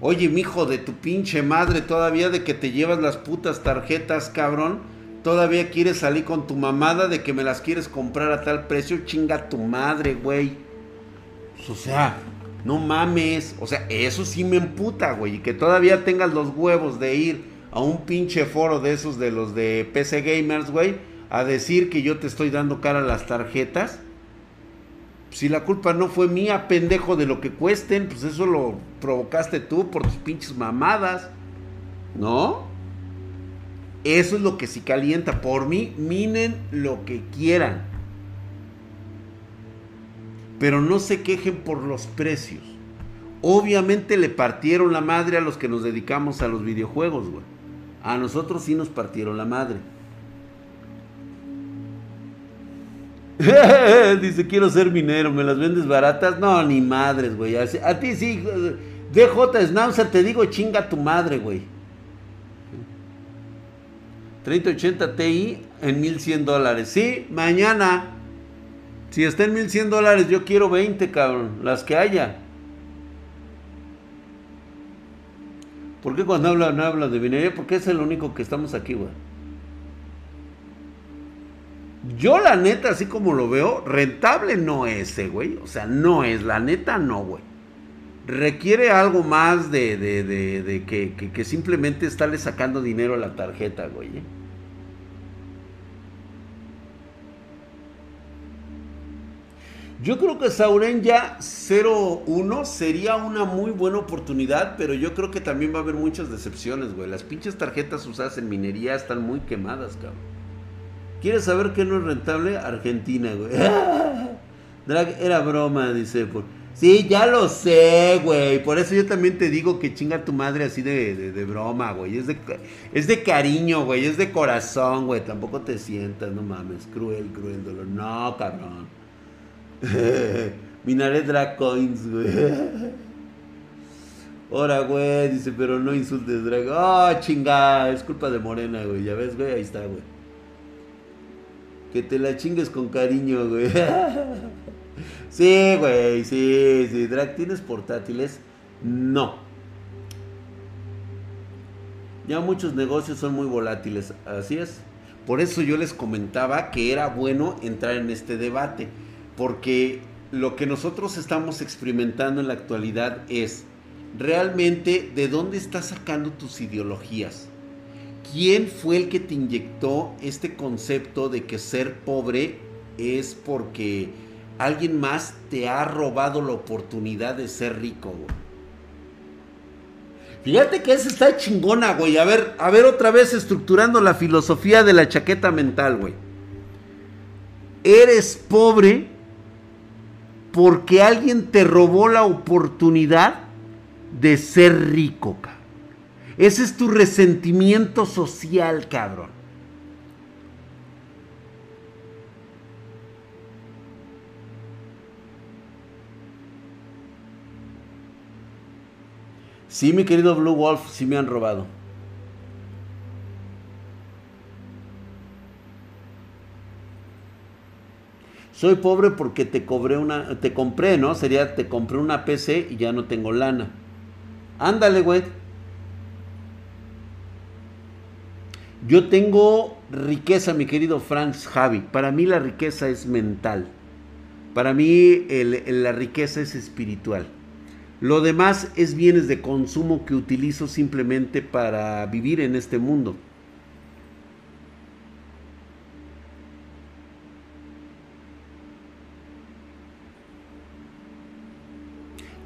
Oye, mijo de tu pinche madre, todavía de que te llevas las putas tarjetas, cabrón Todavía quieres salir con tu mamada de que me las quieres comprar a tal precio. Chinga tu madre, güey. Pues, o sea, no mames. O sea, eso sí me emputa, güey. Y que todavía tengas los huevos de ir a un pinche foro de esos de los de PC Gamers, güey. A decir que yo te estoy dando cara a las tarjetas. Si la culpa no fue mía, pendejo, de lo que cuesten, pues eso lo provocaste tú por tus pinches mamadas. ¿No? Eso es lo que sí calienta. Por mí, minen lo que quieran. Pero no se quejen por los precios. Obviamente le partieron la madre a los que nos dedicamos a los videojuegos, güey. A nosotros sí nos partieron la madre. Dice, quiero ser minero, ¿me las vendes baratas? No, ni madres, güey. A ti sí, DJ Snauzer, te digo, chinga tu madre, güey. 3080 Ti en 1100 dólares. Sí, mañana. Si está en 1100 dólares, yo quiero 20, cabrón. Las que haya. ¿Por qué cuando habla no habla de minería? Porque es el único que estamos aquí, güey. Yo la neta, así como lo veo, rentable no es, eh, güey. O sea, no es, la neta no, güey. Requiere algo más de, que, simplemente estarle sacando dinero a la tarjeta, güey. ¿eh? Yo creo que Sauren ya 0-1 sería una muy buena oportunidad, pero yo creo que también va a haber muchas decepciones, güey. Las pinches tarjetas usadas en minería están muy quemadas, cabrón. ¿Quieres saber qué no es rentable? Argentina, güey. Drag era broma, dice. Por... Sí, ya lo sé, güey. Por eso yo también te digo que chinga tu madre así de, de, broma, güey. Es de, es de cariño, güey. Es de corazón, güey. Tampoco te sientas, no mames. Cruel, cruel dolor. No, cabrón. Minaré drag coins, güey. Ahora, güey, dice, pero no insultes drag. Oh, chinga, es culpa de Morena, güey. Ya ves, güey, ahí está, güey. Que te la chingues con cariño, güey. sí, güey, sí, sí. Drag, ¿tienes portátiles? No. Ya muchos negocios son muy volátiles, así es. Por eso yo les comentaba que era bueno entrar en este debate, porque lo que nosotros estamos experimentando en la actualidad es realmente de dónde estás sacando tus ideologías. ¿Quién fue el que te inyectó este concepto de que ser pobre es porque alguien más te ha robado la oportunidad de ser rico, Fíjate que esa está chingona, güey. A ver, a ver otra vez estructurando la filosofía de la chaqueta mental, güey. Eres pobre porque alguien te robó la oportunidad de ser rico, cabrón. Ese es tu resentimiento social, cabrón. Sí, mi querido Blue Wolf, sí me han robado. Soy pobre porque te cobré una, te compré, ¿no? Sería te compré una PC y ya no tengo lana. Ándale, güey. Yo tengo riqueza, mi querido Franz Javi. Para mí la riqueza es mental. Para mí la riqueza es espiritual. Lo demás es bienes de consumo que utilizo simplemente para vivir en este mundo.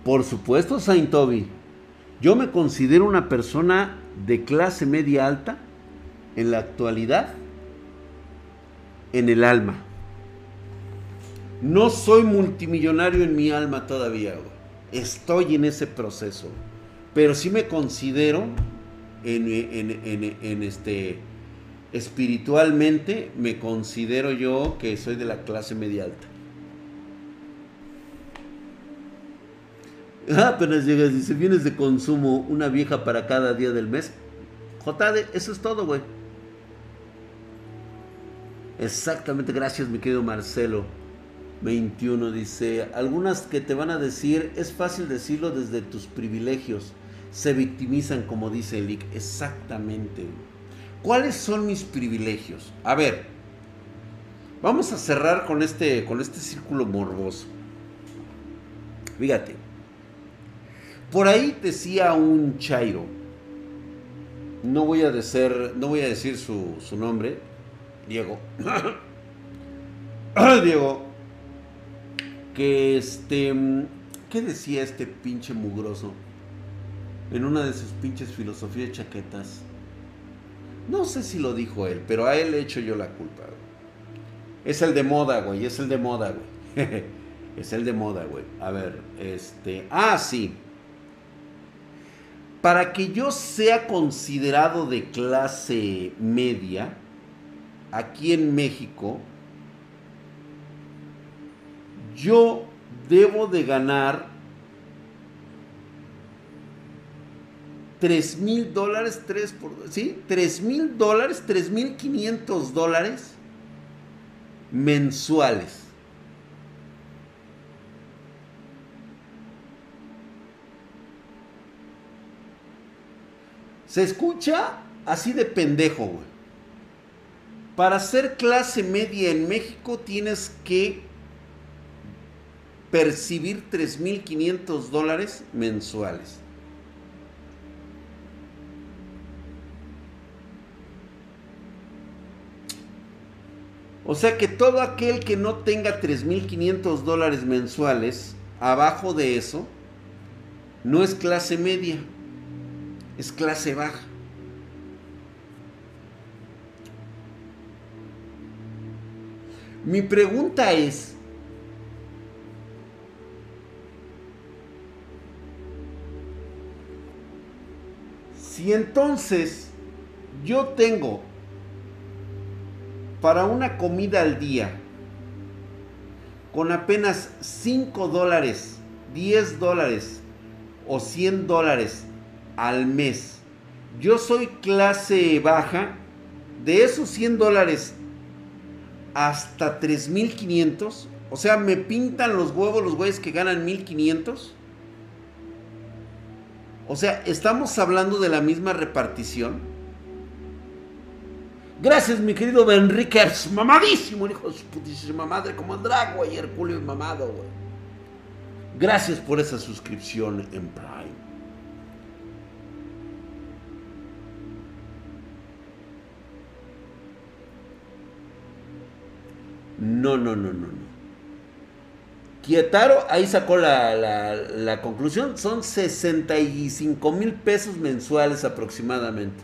Por supuesto, Saint Toby. Yo me considero una persona de clase media alta en la actualidad en el alma. No soy multimillonario en mi alma todavía, Estoy en ese proceso. Pero sí me considero en, este espiritualmente me considero yo que soy de la clase media alta. apenas llegas, dice, vienes de consumo, una vieja para cada día del mes. JD, eso es todo, güey. Exactamente, gracias mi querido Marcelo. 21 dice, algunas que te van a decir, es fácil decirlo desde tus privilegios. Se victimizan como dice Elick. Exactamente. ¿Cuáles son mis privilegios? A ver, vamos a cerrar con este, con este círculo morboso. Fíjate. Por ahí decía un Chairo, no voy a decir, no voy a decir su, nombre, Diego. Diego, que este, ¿qué decía este pinche mugroso? En una de sus pinches filosofías chaquetas. No sé si lo dijo él, pero a él he hecho yo la culpa. Es el de moda, güey, es el de moda, güey. es el de moda, güey. A ver, este, ah, sí para que yo sea considerado de clase media, aquí en México, yo debo de ganar 3 mil dólares, 3 por, ¿sí? 3 mil dólares, 3 mil 500 dólares mensuales. Se escucha así de pendejo, güey. Para ser clase media en México tienes que percibir 3.500 dólares mensuales. O sea que todo aquel que no tenga 3.500 dólares mensuales, abajo de eso, no es clase media es clase baja. Mi pregunta es, si entonces yo tengo para una comida al día con apenas 5 dólares, 10 dólares o 100 dólares al mes. Yo soy clase baja. De esos 100 dólares hasta 3.500. O sea, me pintan los huevos los güeyes que ganan 1.500. O sea, estamos hablando de la misma repartición. Gracias, mi querido Benriquers. Mamadísimo, hijo de su putísima madre, como el drag, güey. Herculeo mamado. Gracias por esa suscripción en Prime. No, no, no, no, no. Kietaro, ahí sacó la, la, conclusión, son 65 mil pesos mensuales aproximadamente.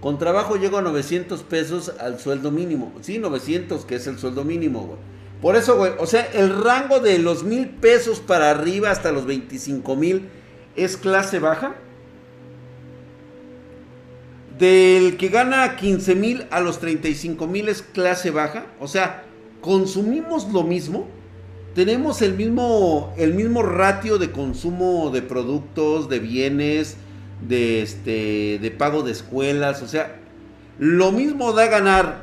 Con trabajo llego a 900 pesos al sueldo mínimo. Sí, 900, que es el sueldo mínimo, güey. Por eso, güey, o sea, el rango de los mil pesos para arriba hasta los 25 mil es clase baja. Del que gana 15 mil a los 35 mil es clase baja. O sea, consumimos lo mismo, tenemos el mismo, el mismo ratio de consumo de productos, de bienes, de, este, de pago de escuelas, o sea, lo mismo da ganar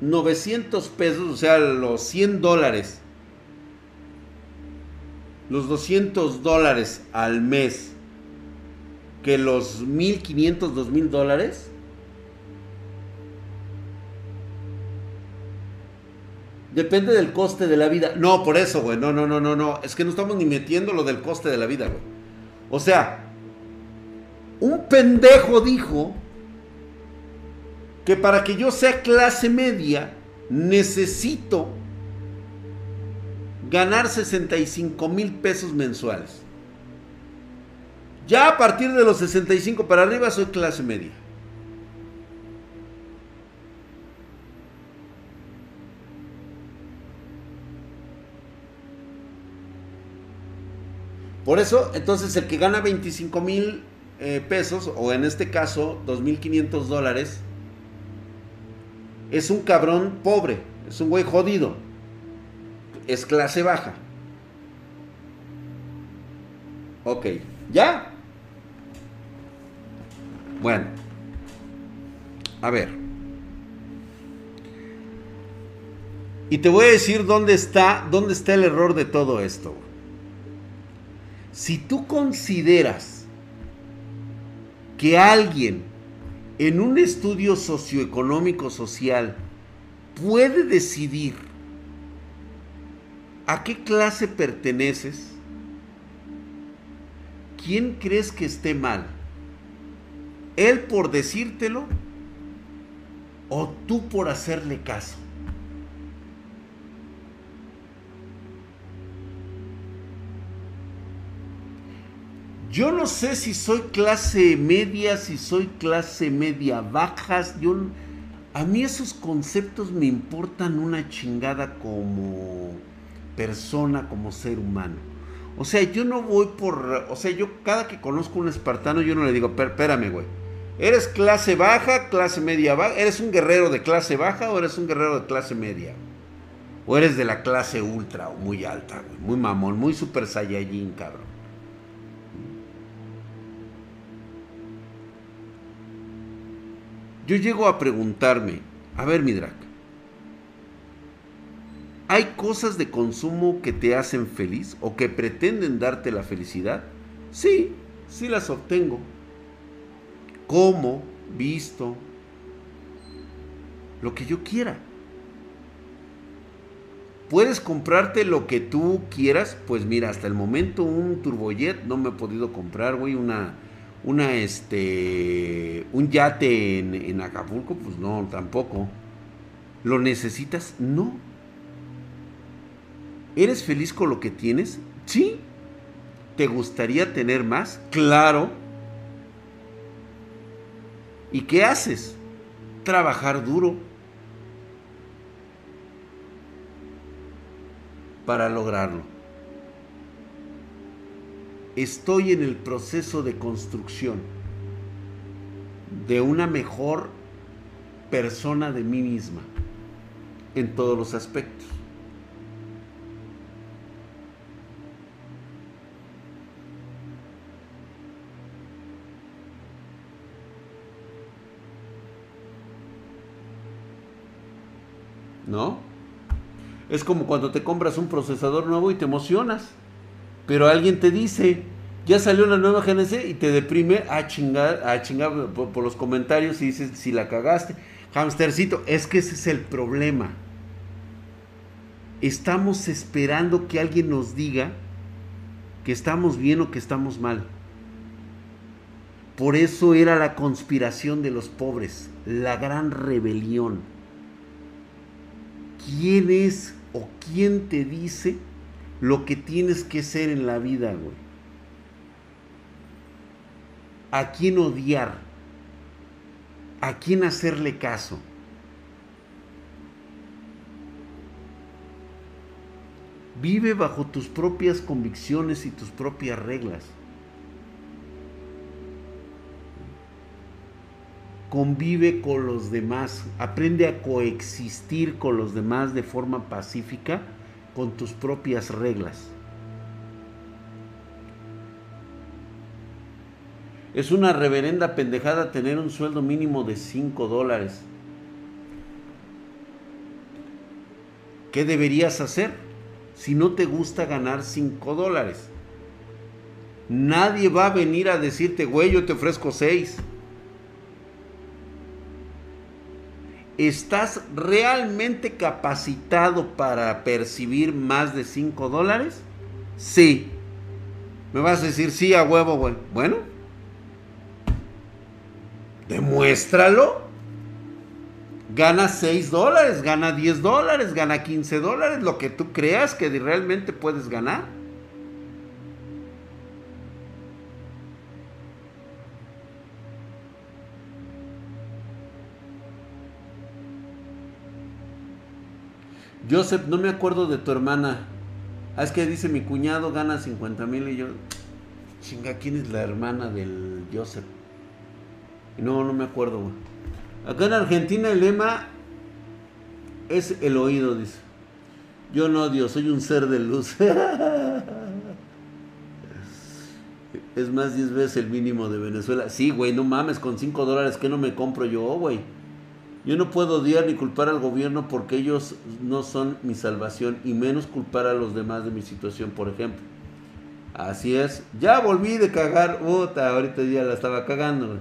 900 pesos, o sea, los 100 dólares, los 200 dólares al mes, que los 1500, 2000 dólares. Depende del coste de la vida. No, por eso, güey. No, no, no, no, no. Es que no estamos ni metiendo lo del coste de la vida, güey. O sea, un pendejo dijo que para que yo sea clase media necesito ganar 65 mil pesos mensuales. Ya a partir de los 65 para arriba soy clase media. Por eso, entonces el que gana 25 mil eh, pesos, o en este caso 2.500 dólares, es un cabrón pobre, es un güey jodido, es clase baja. Ok, ¿ya? Bueno, a ver. Y te voy a decir dónde está, dónde está el error de todo esto. Si tú consideras que alguien en un estudio socioeconómico social puede decidir a qué clase perteneces, ¿quién crees que esté mal? ¿Él por decírtelo o tú por hacerle caso? Yo no sé si soy clase media, si soy clase media bajas. Yo, a mí esos conceptos me importan una chingada como persona, como ser humano. O sea, yo no voy por... O sea, yo cada que conozco un espartano, yo no le digo, espérame, güey. ¿Eres clase baja, clase media baja? ¿Eres un guerrero de clase baja o eres un guerrero de clase media? ¿O eres de la clase ultra o muy alta? Muy mamón, muy super saiyajin, cabrón. Yo llego a preguntarme, a ver, Midrak, ¿hay cosas de consumo que te hacen feliz o que pretenden darte la felicidad? Sí, sí las obtengo. Como, visto, lo que yo quiera. ¿Puedes comprarte lo que tú quieras? Pues mira, hasta el momento un turbojet no me he podido comprar, güey, una una este un yate en, Acapulco, pues no, tampoco. ¿Lo necesitas? No. ¿Eres feliz con lo que tienes? Sí. ¿Te gustaría tener más? Claro. ¿Y qué haces? Trabajar duro para lograrlo estoy en el proceso de construcción de una mejor persona de mí misma en todos los aspectos. ¿No? Es como cuando te compras un procesador nuevo y te emocionas. Pero alguien te dice, Ya salió la nueva GNC y te deprime a chingar, a chingar por, los comentarios y dices si la cagaste. Hamstercito, es que ese es el problema. Estamos esperando que alguien nos diga que estamos bien o que estamos mal. Por eso era la conspiración de los pobres, la gran rebelión. ¿Quién es o quién te dice lo que tienes que ser en la vida, güey? ¿A quién odiar? ¿A quién hacerle caso? Vive bajo tus propias convicciones y tus propias reglas. Convive con los demás, aprende a coexistir con los demás de forma pacífica con tus propias reglas. Es una reverenda pendejada tener un sueldo mínimo de 5 dólares. ¿Qué deberías hacer si no te gusta ganar 5 dólares? Nadie va a venir a decirte, güey, yo te ofrezco 6. ¿Estás realmente capacitado para percibir más de 5 dólares? Sí. Me vas a decir, sí, a huevo. Bueno, demuéstralo. Gana 6 dólares, gana 10 dólares, gana 15 dólares, lo que tú creas que realmente puedes ganar. Joseph, no me acuerdo de tu hermana. Ah, es que dice mi cuñado gana 50 mil y yo. Chinga, ¿quién es la hermana del Joseph? No, no me acuerdo, güey. Acá en Argentina el lema es el oído, dice. Yo no odio, soy un ser de luz. es más 10 veces el mínimo de Venezuela. Sí, güey, no mames, con 5 dólares que no me compro yo, güey. Yo no puedo odiar ni culpar al gobierno porque ellos no son mi salvación y menos culpar a los demás de mi situación, por ejemplo. Así es. Ya volví de cagar. Puta, ahorita ya la estaba cagando.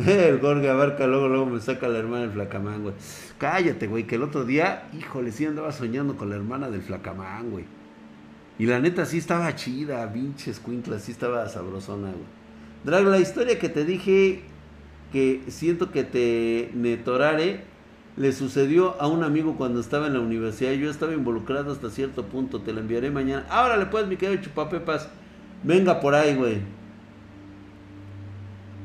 El Gorge Abarca luego, luego me saca la hermana del Flacamán, güey. Cállate, güey, que el otro día, híjole, sí andaba soñando con la hermana del Flacamán, güey. Y la neta sí estaba chida, pinches cuincla, sí estaba sabrosona, güey. Drag, la historia que te dije que siento que te netorare le sucedió a un amigo cuando estaba en la universidad. Yo estaba involucrado hasta cierto punto. Te la enviaré mañana. Ahora le puedes, mi querido chupapepas. Venga por ahí, güey.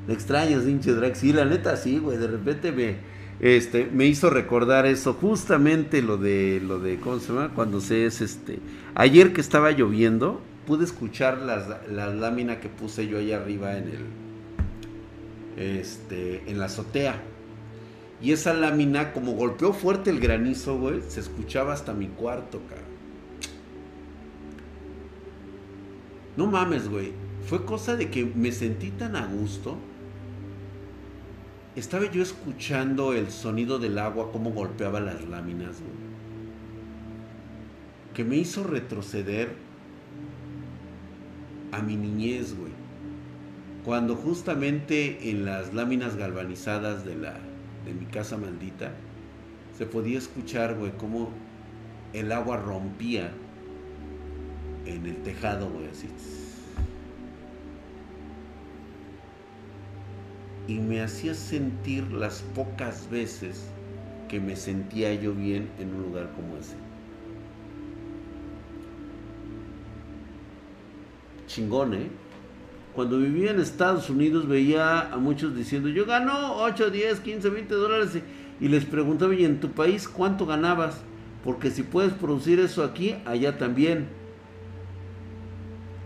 Le extrañas, pinche drag. Sí, la neta, sí, güey. De repente me, este, me hizo recordar eso. Justamente lo de, lo de, ¿cómo se llama? Cuando se es, este. Ayer que estaba lloviendo, pude escuchar las, la lámina que puse yo ahí arriba en el, este, en la azotea. Y esa lámina, como golpeó fuerte el granizo, güey, se escuchaba hasta mi cuarto, cara. No mames, güey. Fue cosa de que me sentí tan a gusto. Estaba yo escuchando el sonido del agua, cómo golpeaba las láminas, güey. Que me hizo retroceder a mi niñez, güey cuando justamente en las láminas galvanizadas de, la, de mi casa maldita se podía escuchar, güey, cómo el agua rompía en el tejado, güey, así. Y me hacía sentir las pocas veces que me sentía yo bien en un lugar como ese. Chingón, ¿eh? Cuando vivía en Estados Unidos veía a muchos diciendo, yo gano 8, 10, 15, 20 dólares. Y les preguntaba, ¿y en tu país cuánto ganabas? Porque si puedes producir eso aquí, allá también.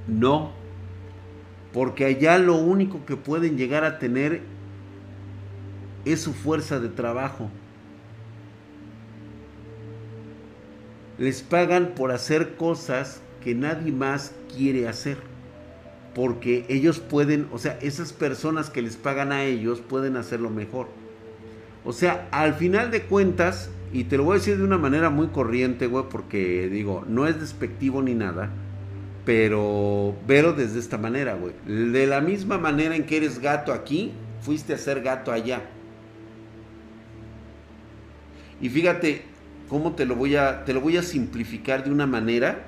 No. Porque allá lo único que pueden llegar a tener es su fuerza de trabajo. Les pagan por hacer cosas que nadie más quiere hacer porque ellos pueden, o sea, esas personas que les pagan a ellos pueden hacerlo mejor. O sea, al final de cuentas, y te lo voy a decir de una manera muy corriente, güey, porque digo, no es despectivo ni nada, Pero velo desde esta manera, güey. De la misma manera en que eres gato aquí, fuiste a ser gato allá. Y fíjate cómo te lo voy a te lo voy a simplificar de una manera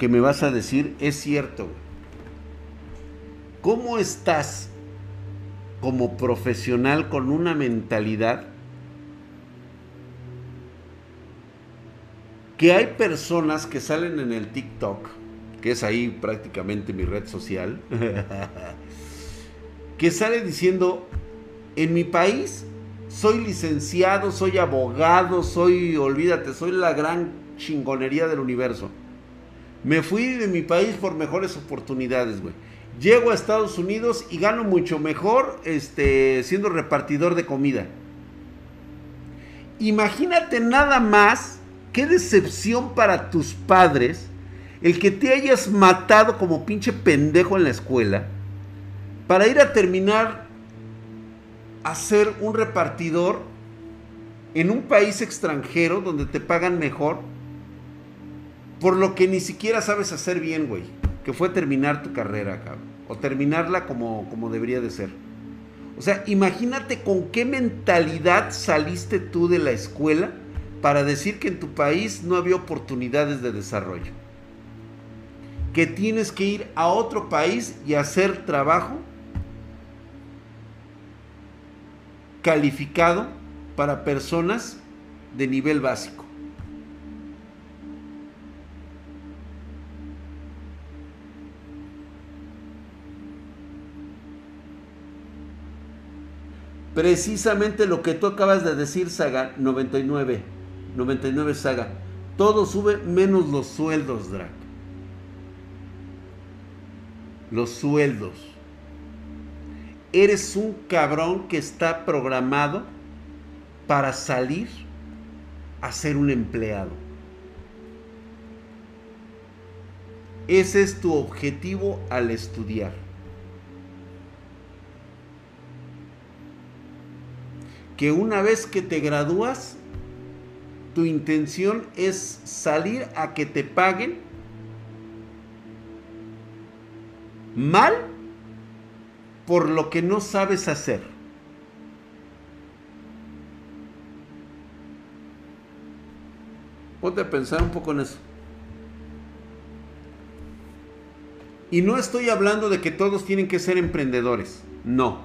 que me vas a decir es cierto. ¿Cómo estás como profesional con una mentalidad que hay personas que salen en el TikTok, que es ahí prácticamente mi red social, que sale diciendo, en mi país soy licenciado, soy abogado, soy, olvídate, soy la gran chingonería del universo. Me fui de mi país por mejores oportunidades, güey. Llego a Estados Unidos y gano mucho mejor este, siendo repartidor de comida. Imagínate nada más qué decepción para tus padres el que te hayas matado como pinche pendejo en la escuela para ir a terminar a ser un repartidor en un país extranjero donde te pagan mejor por lo que ni siquiera sabes hacer bien, güey que fue terminar tu carrera, cabrón. O terminarla como, como debería de ser. O sea, imagínate con qué mentalidad saliste tú de la escuela para decir que en tu país no había oportunidades de desarrollo. Que tienes que ir a otro país y hacer trabajo calificado para personas de nivel básico. Precisamente lo que tú acabas de decir, Saga 99. 99 Saga. Todo sube menos los sueldos, Drac. Los sueldos. Eres un cabrón que está programado para salir a ser un empleado. Ese es tu objetivo al estudiar. Que una vez que te gradúas, tu intención es salir a que te paguen mal por lo que no sabes hacer. Ponte a pensar un poco en eso. Y no estoy hablando de que todos tienen que ser emprendedores. No.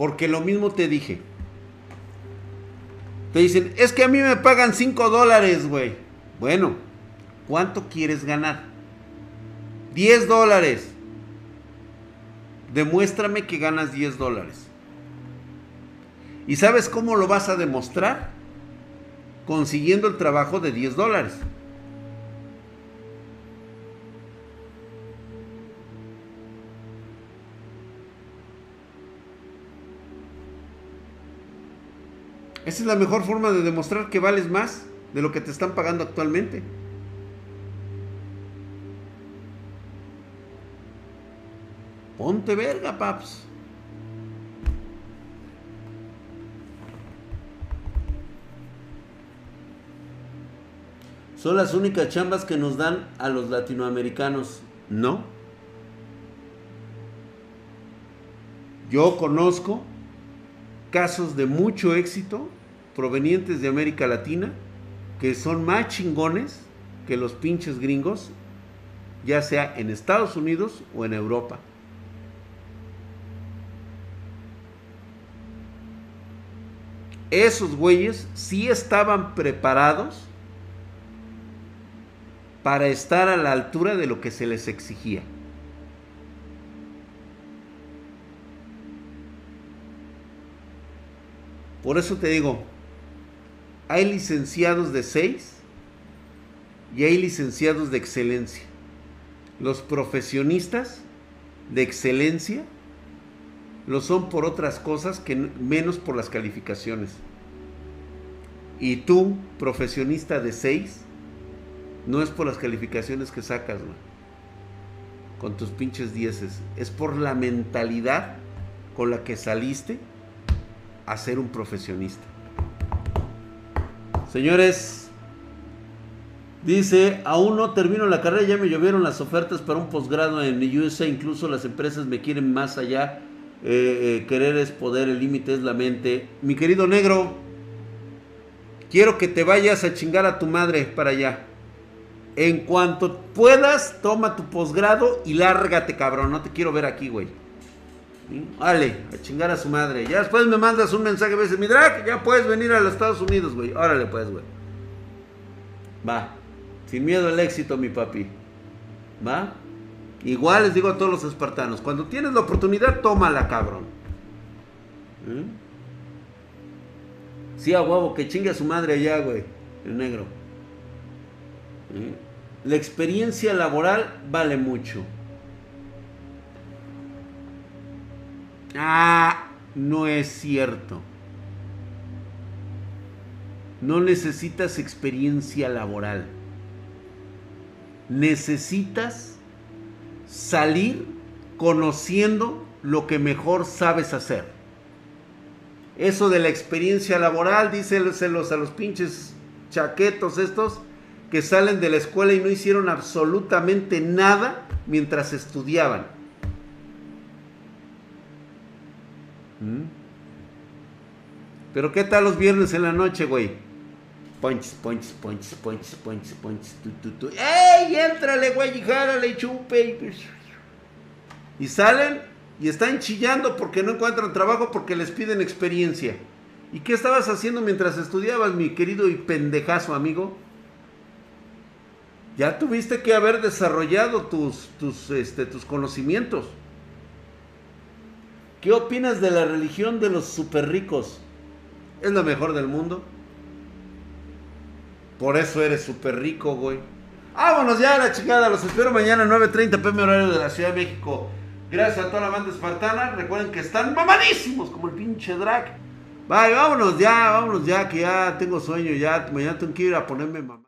Porque lo mismo te dije. Te dicen, es que a mí me pagan 5 dólares, güey. Bueno, ¿cuánto quieres ganar? 10 dólares. Demuéstrame que ganas 10 dólares. ¿Y sabes cómo lo vas a demostrar? Consiguiendo el trabajo de 10 dólares. Esa es la mejor forma de demostrar que vales más de lo que te están pagando actualmente. Ponte verga, paps. Son las únicas chambas que nos dan a los latinoamericanos. No. Yo conozco casos de mucho éxito provenientes de América Latina que son más chingones que los pinches gringos, ya sea en Estados Unidos o en Europa. Esos güeyes sí estaban preparados para estar a la altura de lo que se les exigía. Por eso te digo, hay licenciados de 6 y hay licenciados de excelencia. Los profesionistas de excelencia lo son por otras cosas que menos por las calificaciones. Y tú, profesionista de 6, no es por las calificaciones que sacas, con tus pinches dieces. Es por la mentalidad con la que saliste a ser un profesionista. Señores, Dice, aún no termino la carrera, ya me llovieron las ofertas para un posgrado en USA, incluso las empresas me quieren más allá. Eh, eh, querer es poder, el límite es la mente. Mi querido negro, quiero que te vayas a chingar a tu madre para allá. En cuanto puedas, toma tu posgrado y lárgate, cabrón. No te quiero ver aquí, güey. Vale, a chingar a su madre. Ya después me mandas un mensaje, me dices, mi drag, ya puedes venir a los Estados Unidos, güey. Órale, pues, güey. Va. Sin miedo al éxito, mi papi. ¿Va? Igual les digo a todos los espartanos, cuando tienes la oportunidad, tómala, cabrón. ¿Eh? Sí, a huevo, que chingue a su madre allá, güey. El negro. ¿Eh? La experiencia laboral vale mucho. Ah, no es cierto. No necesitas experiencia laboral necesitas salir conociendo lo que mejor sabes hacer. Eso de la experiencia laboral, díselos a los pinches chaquetos estos que salen de la escuela y no hicieron absolutamente nada mientras estudiaban. ¿Mm? Pero ¿qué tal los viernes en la noche, güey? Punch, punch, punch, punch, punch, punch, tu, tu, tu. ¡Ey! Éntrale, güey, y jálale y chupe. Y salen y están chillando porque no encuentran trabajo porque les piden experiencia. ¿Y qué estabas haciendo mientras estudiabas, mi querido y pendejazo amigo? Ya tuviste que haber desarrollado tus, tus, este, tus conocimientos. ¿Qué opinas de la religión de los super ricos? ¿Es lo mejor del mundo? Por eso eres súper rico, güey. Vámonos ya la chingada. Los espero mañana 9.30 pm horario de la Ciudad de México. Gracias a toda la banda espartana. Recuerden que están mamadísimos como el pinche drag. Bye, vámonos ya, vámonos ya, que ya tengo sueño. Ya mañana tengo que ir a ponerme mamá.